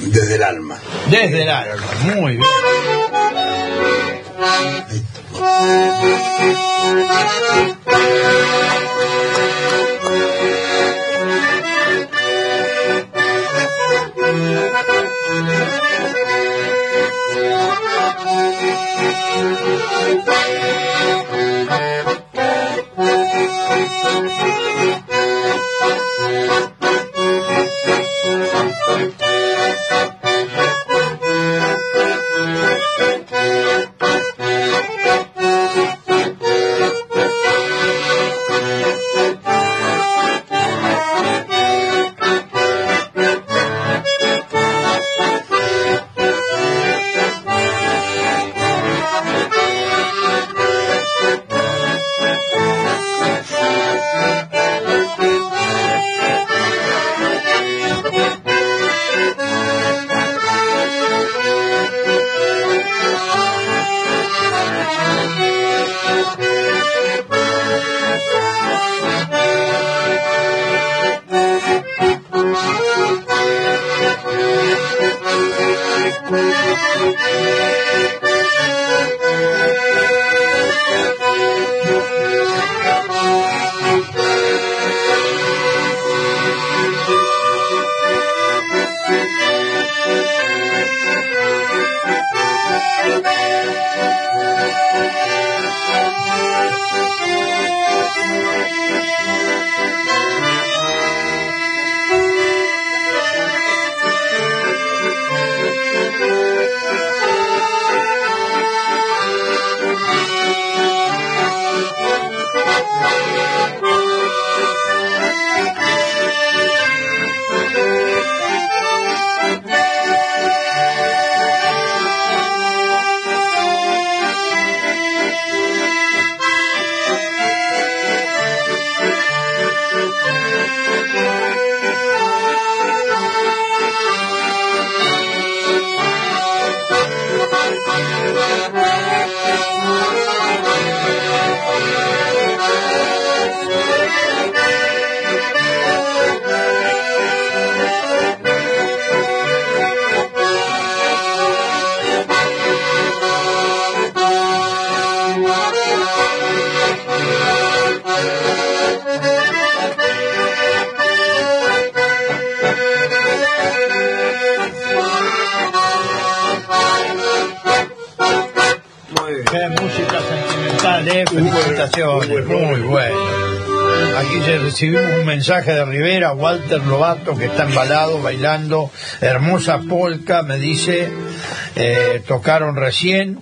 desde el alma. desde el árbol. Muy bien. Mensaje de Rivera, Walter Lobato, que está embalado, bailando, hermosa polca, me dice, eh, tocaron recién,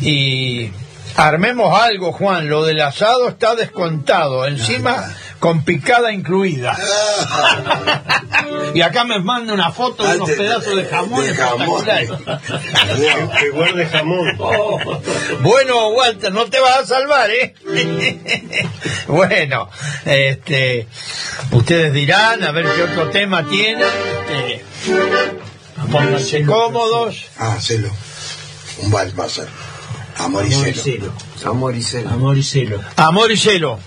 y armemos algo, Juan, lo del asado está descontado, encima con picada incluida. y acá me manda una foto de unos Antes de- pedazos de jamón de jamón. Que guarde jamón. Bueno, Walter, no te vas a salvar, ¿eh? bueno, este, ustedes dirán, a ver qué otro tema tienen. Este, pónganse cómodos. Ah, celo. Un vals va a ser. Amor y celo. celo. Amor y celo. Amor y celo. Amor y celo.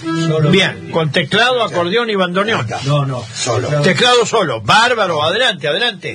Solo- Bien, con teclado, acordeón y bandoneón. No, no. Solo. Teclado solo. Bárbaro, adelante, adelante.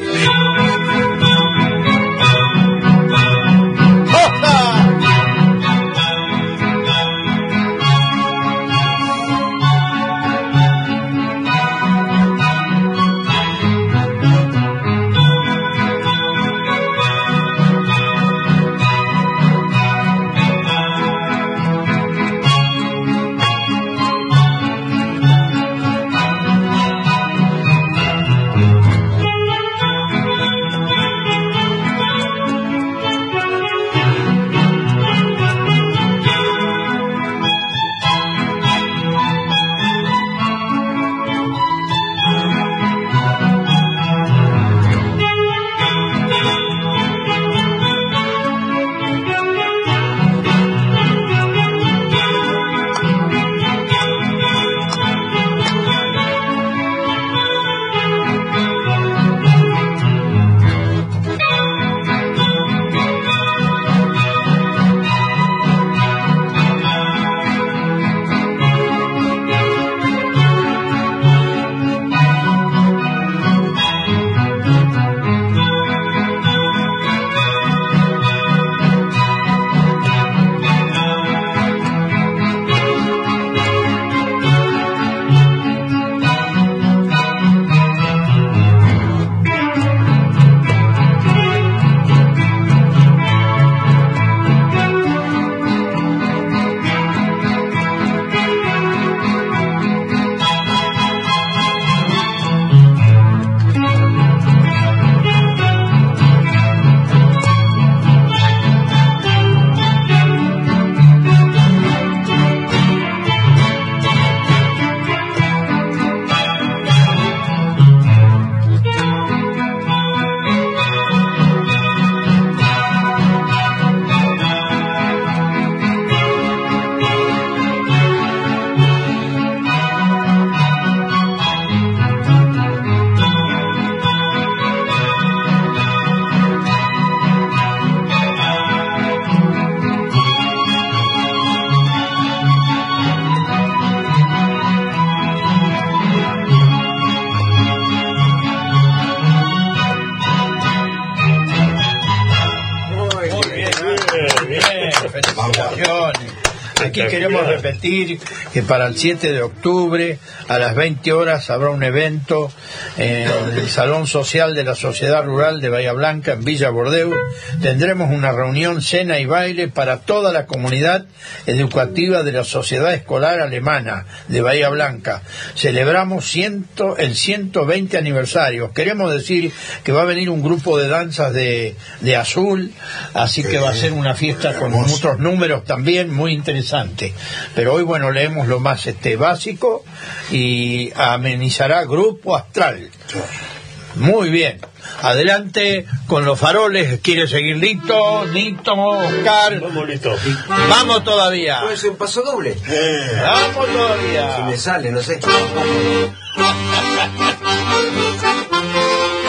Perfecto. Aquí queremos repetir que para el 7 de octubre a las 20 horas habrá un evento en el Salón Social de la Sociedad Rural de Bahía Blanca en Villa Bordeaux. Tendremos una reunión, cena y baile para toda la comunidad educativa de la Sociedad Escolar Alemana de Bahía Blanca. Celebramos ciento, el 120 aniversario. Queremos decir que va a venir un grupo de danzas de, de azul, así que va a ser una fiesta con otros números también muy interesantes pero hoy, bueno, leemos lo más este básico y amenizará Grupo Astral. Muy bien. Adelante con los faroles. ¿Quiere seguir Lito? Nito, Oscar. Vamos, listo. Vamos todavía. ¿Puede ser un paso doble? Vamos todavía. Si me sale, no sé.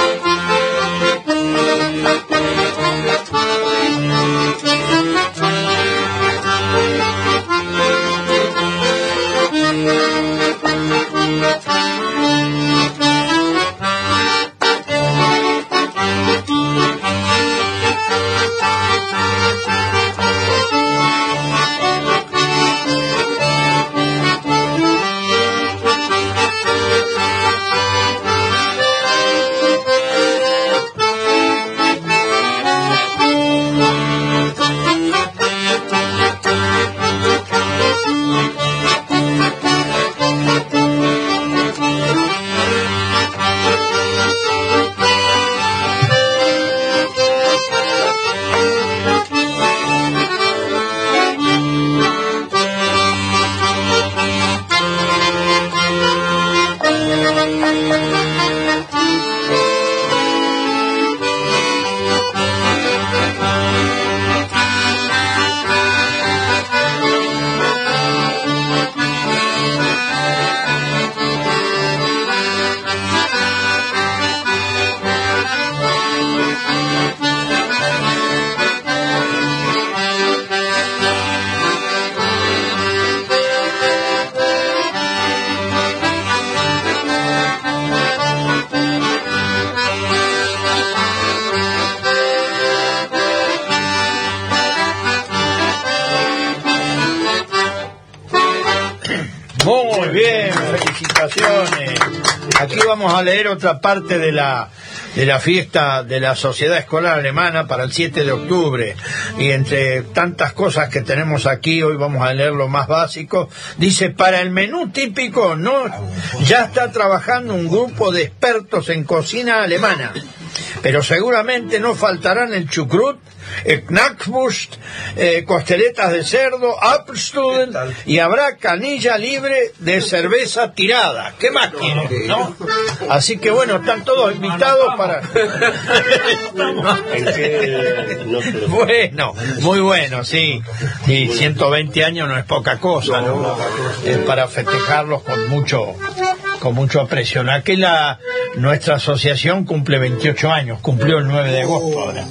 otra parte de la de la fiesta de la Sociedad Escolar Alemana para el 7 de octubre. Y entre tantas cosas que tenemos aquí, hoy vamos a leer lo más básico. Dice, para el menú típico, no, ya está trabajando un grupo de expertos en cocina alemana. Pero seguramente no faltarán el chucrut, el knackwurst, eh, costeletas de cerdo, apfelstrudel y habrá canilla libre de cerveza tirada. ¿Qué más quieren? ¿No? Así que bueno, están todos invitados para... ¿En qué no se lo- Bueno, muy bueno, sí. Y 120 años no es poca cosa, ¿no? Es para festejarlos con mucho con mucho aprecio. Aquí la nuestra asociación cumple 28 años, cumplió el 9 de agosto ahora.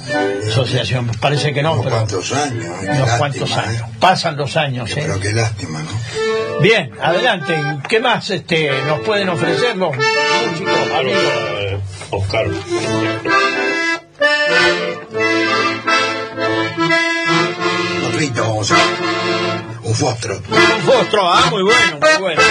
Asociación, parece que no, Unos pero cuantos años. unos lástima, cuantos ¿eh? años. Pasan los años, ¿eh? Pero qué lástima, ¿no? Bien, adelante. ¿Qué más este nos pueden ofrecer los músicos, Algo amigos? para eh, Oscar. Un frito, vamos a Un fostro. Un fostro, ah, muy bueno, muy bueno.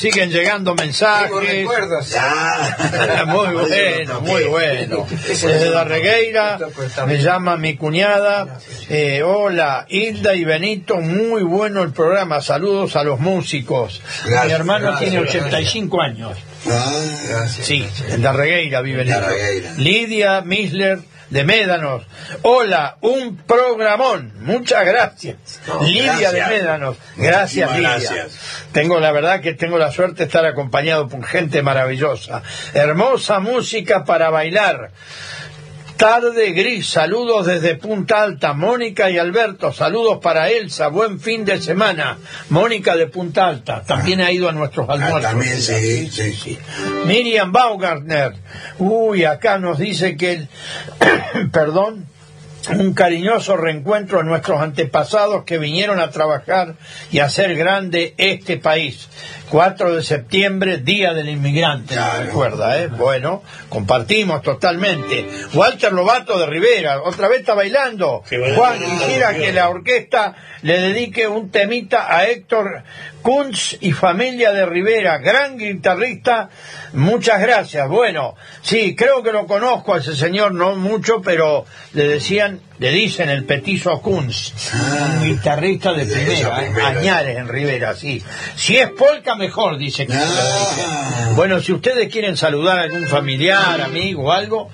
Siguen llegando mensajes. muy bueno, muy bueno. Desde la Regueira me llama mi cuñada. Eh, hola, Hilda y Benito, muy bueno el programa. Saludos a los músicos. mi hermano tiene 85 años. Ah, Sí, en la Regueira vive La Lidia. Regueira. Lidia Misler de Médanos. Hola, un programón. Muchas gracias. Lidia gracias. de Médanos. Gracias, Lidia. Gracias. Tengo la verdad que tengo la suerte de estar acompañado por gente maravillosa. Hermosa música para bailar. Tarde gris, saludos desde Punta Alta, Mónica y Alberto, saludos para Elsa, buen fin de semana. Mónica de Punta Alta, también ha ido a nuestros Ah, almuerzos. también sí, sí, sí. Miriam Baumgartner, uy, acá nos dice que el, perdón, un cariñoso reencuentro de nuestros antepasados que vinieron a trabajar y hacer grande este país. 4 de septiembre, Día del Inmigrante, ¿no Claro. recuerda, ¿eh? Bueno, compartimos totalmente. Walter Lobato de Rivera, otra vez está bailando. Juan, quisiera que la orquesta le dedique un temita a Héctor Kunz y familia de Rivera, gran guitarrista. Muchas gracias. Bueno, sí, creo que lo conozco a ese señor, no mucho, pero le decían, le dicen el petizo Kunz, un guitarrista de primera, ¿eh? primera. Añares en Rivera, sí. Si es polka, mejor, dice que. Ah. Bueno, si ustedes quieren saludar a algún familiar, amigo o algo,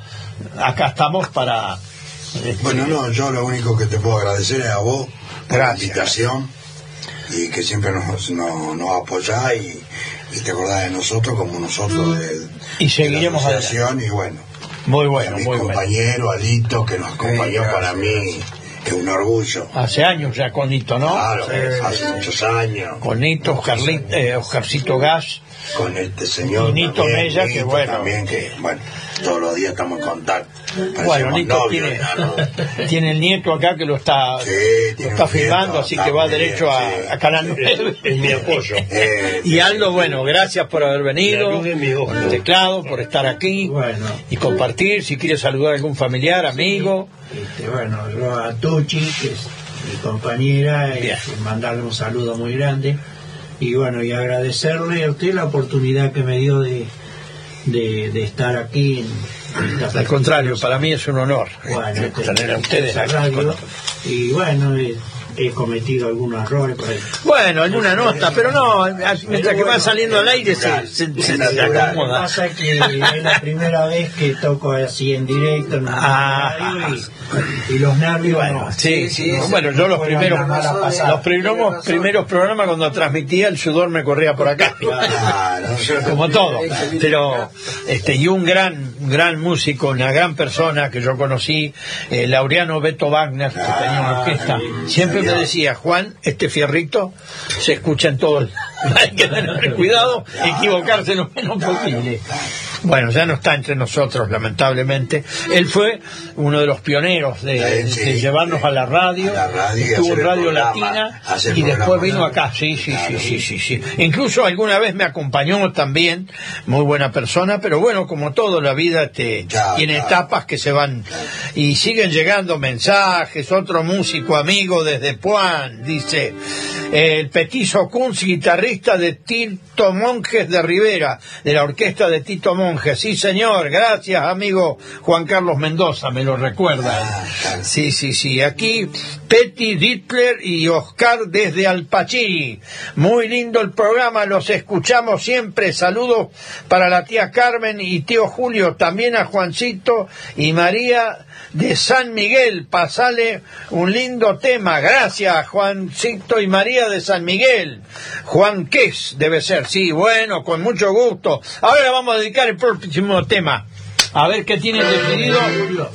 acá estamos para... este, Bueno, no, yo lo único que te puedo agradecer es a vos por la Gracias. invitación y que siempre nos, nos, nos apoyás y, y te acordás de nosotros como nosotros de, Y seguiremos de la asociación y bueno, Muy a bueno, mi muy bueno. compañero Alito que nos acompañó gracias, para mí es un orgullo. Hace años ya con Nito, ¿no? Claro, Sí. hace muchos años Con Nito, Oscarlit- eh, Oscarcito Gas. con este señor Y Nito también, Mella, que Nito bueno. también que bueno todos los días estamos en contacto Bueno, novios tiene, ya, ¿no? tiene el nieto acá que lo está, Sí, lo tiene está filmando, nieto, así que va bien, derecho a, sí. a Canal 9. Es mi apoyo. Eh, Y Aldo, bueno, gracias por haber venido, el teclado, por estar aquí Bueno. y compartir. Si quiere saludar a algún familiar, amigo. Este, bueno, yo a Tucci, que es mi compañera, y mandarle un saludo muy grande. Y bueno, y agradecerle a usted la oportunidad que me dio de, de, de estar aquí. En, esta Al contrario, para mí es un honor bueno, eh, este, tener a ustedes radio. con nosotros. Y bueno, he, he cometido algunos errores por ahí. Bueno, alguna nota, pero no, mientras que va saliendo al aire se, se, se- se Lo que pasa es que es la primera vez que toco así en directo en una Ah. y, y los nervios Bueno, no. sí, Sí, bueno, yo los primeros, los primeros, primeros programas cuando transmitía el sudor me corría por acá. Claro. como todo pero este y un gran gran músico una gran persona que yo conocí eh, Laureano Beto Wagner que tenía una orquesta siempre me decía Juan este fierrito se escucha en todo el... hay que tener cuidado equivocarse lo menos posible bueno ya no está entre nosotros lamentablemente él fue uno de los pioneros de, Sí, de llevarnos sí. a la radio, A la radio estuvo en Radio programa, Latina y después vino ¿no? acá sí sí Claro. sí sí sí sí incluso alguna vez me acompañó también muy buena persona pero bueno como todo la vida te Claro, tiene claro. etapas que se van y siguen llegando mensajes otro músico amigo desde Puan dice el petizo Kunz guitarrista de Tito Monjes de Rivera de la orquesta de Tito Monjes sí señor gracias amigo Juan Carlos Mendoza me lo recuerda Ah, Sí, sí, sí. Aquí Petty Dittler y Oscar desde Alpachí. Muy lindo el programa, los escuchamos siempre. Saludos para la tía Carmen y tío Julio, también a Juancito y María de San Miguel. Pasale un lindo tema. Gracias, Juancito y María de San Miguel. Juan Ques debe ser, sí, bueno, con mucho gusto. Ahora vamos a dedicar el próximo tema. A ver qué tienen decidido,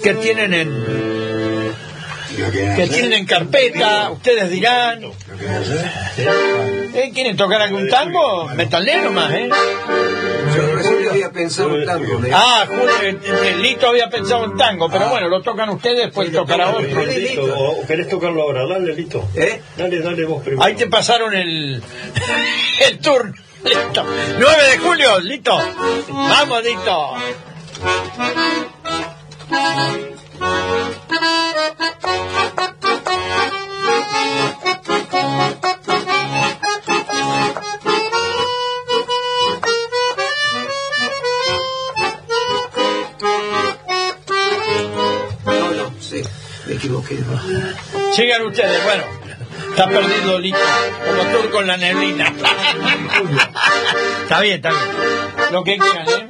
qué tienen en, ¿Lo quieren que tienen en carpeta, ustedes dirán. ¿Eh? ¿Quieren tocar algún tango? Metalero más, ¿eh? Yo recién había pensado en tango. me- Ah, Julio, eh, Lito había pensado en tango, pero bueno, lo tocan ustedes, después tocará otro. Lito, ¿O querés tocarlo ahora? Dale, Lito. ¿Eh? Dale, dale vos primero. Ahí te pasaron el, el turno. Listo. 9 de julio, listo. Vamos, listo. Me equivoqué. Sigan ustedes, bueno. Está perdido Lito, como turco en la neblina. está bien, está bien. Lo que quieran, ¿eh?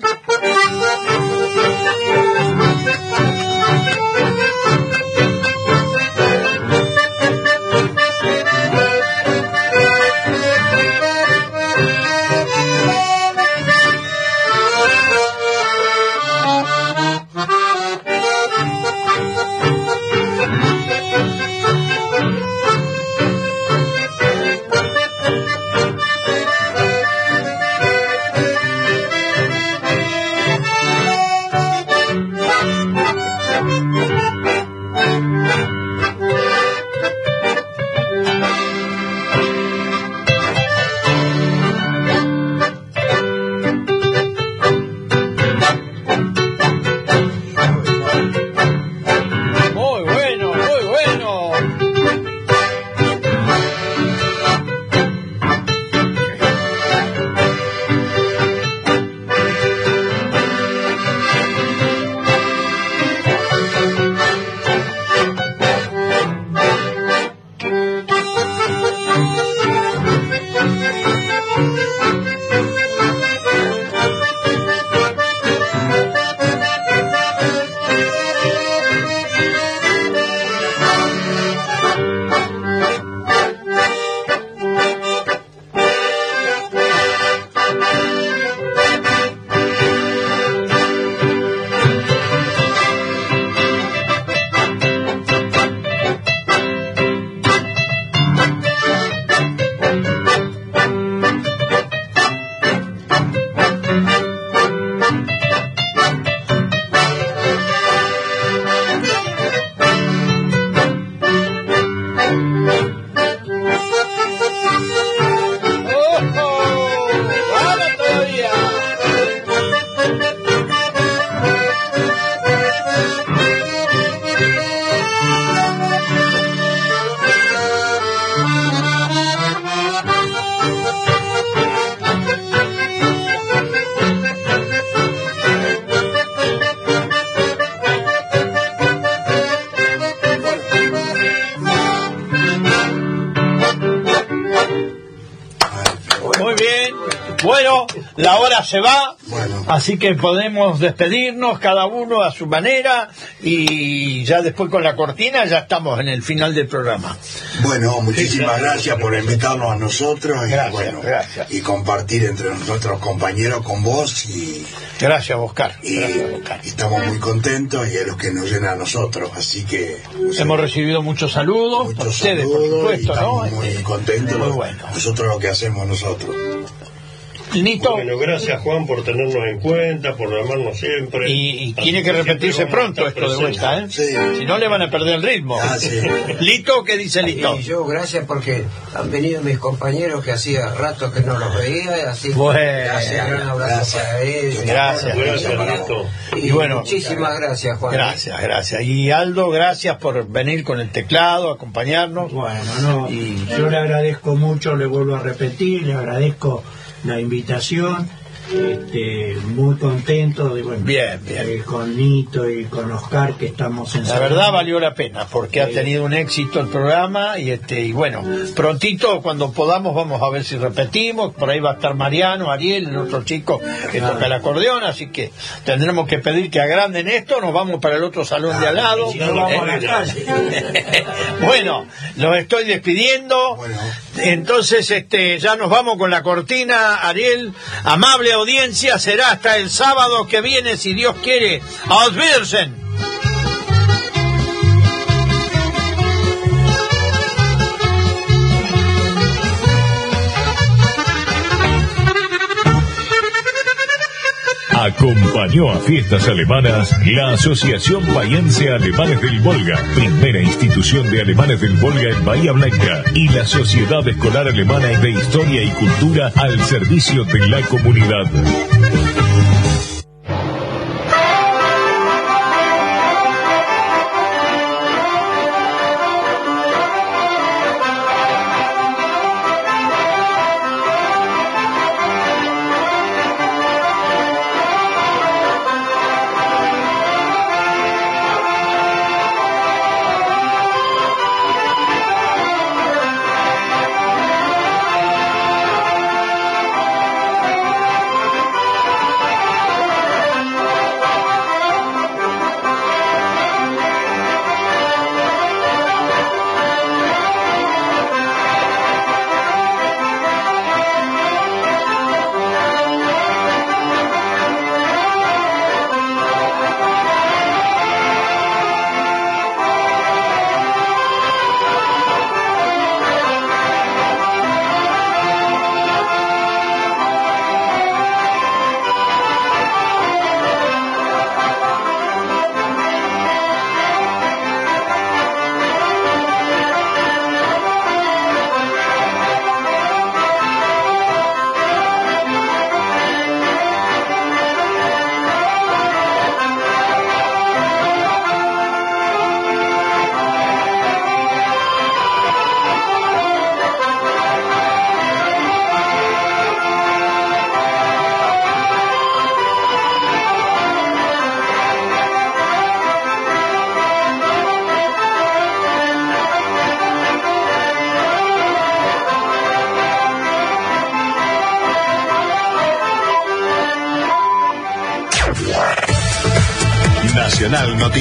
Así que podemos despedirnos cada uno a su manera y ya después con la cortina ya estamos en el final del programa. Bueno, muchísimas gracias por invitarnos a nosotros y, Gracias, bueno, gracias. y compartir entre nuestros compañeros con vos y, Gracias, Oscar. y- Gracias, Oscar. y estamos muy contentos y es lo que nos llena a nosotros, así que Hemos recibido muchos saludos por muchos ustedes, por saludos y supuesto, ¿no? estamos muy contentos. Muy bueno. Nosotros lo que hacemos nosotros. Nito, Bueno, gracias Juan por tenernos en cuenta, por llamarnos siempre. y, y Así tiene que repetirse pronto esto de vuelta, ¿eh? Sí. Si no le van a perder el ritmo. Ah, sí. Lito, ¿qué dice Lito? Y yo, gracias porque han venido mis compañeros que hacía rato que no los veía, así que Bueno, gracias, abrazo gracias. para ellos. Gracias. Gracias, Para Lito. Y, Y bueno, muchísimas gracias, Juan. Gracias, gracias. Y Aldo, gracias por venir con el teclado, acompañarnos. Bueno, no, Y- yo le agradezco mucho, le vuelvo a repetir, le agradezco la invitación, este, muy contento de, bueno, Bien, bien. eh, con Nito y con Oscar que estamos en La verdad valió la pena porque ha tenido un éxito el programa y este y bueno, prontito cuando podamos vamos a ver si repetimos, por ahí va a estar Mariano, Ariel, el otro chico que toca el acordeón, así que tendremos que pedir que agranden esto, nos vamos para el otro salón de al lado. si no, vamos a la Eh, calle. bueno, los estoy despidiendo. Bueno. Entonces, este, ya nos vamos con la cortina, Ariel. Amable audiencia, será hasta el sábado que viene, si Dios quiere. Auf Wiedersehen. Acompañó a fiestas alemanas la Asociación Bahiense Alemanes del Volga, primera institución de alemanes del Volga en Bahía Blanca, y la Sociedad Escolar Alemana de Historia y Cultura al servicio de la comunidad.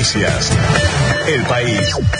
El país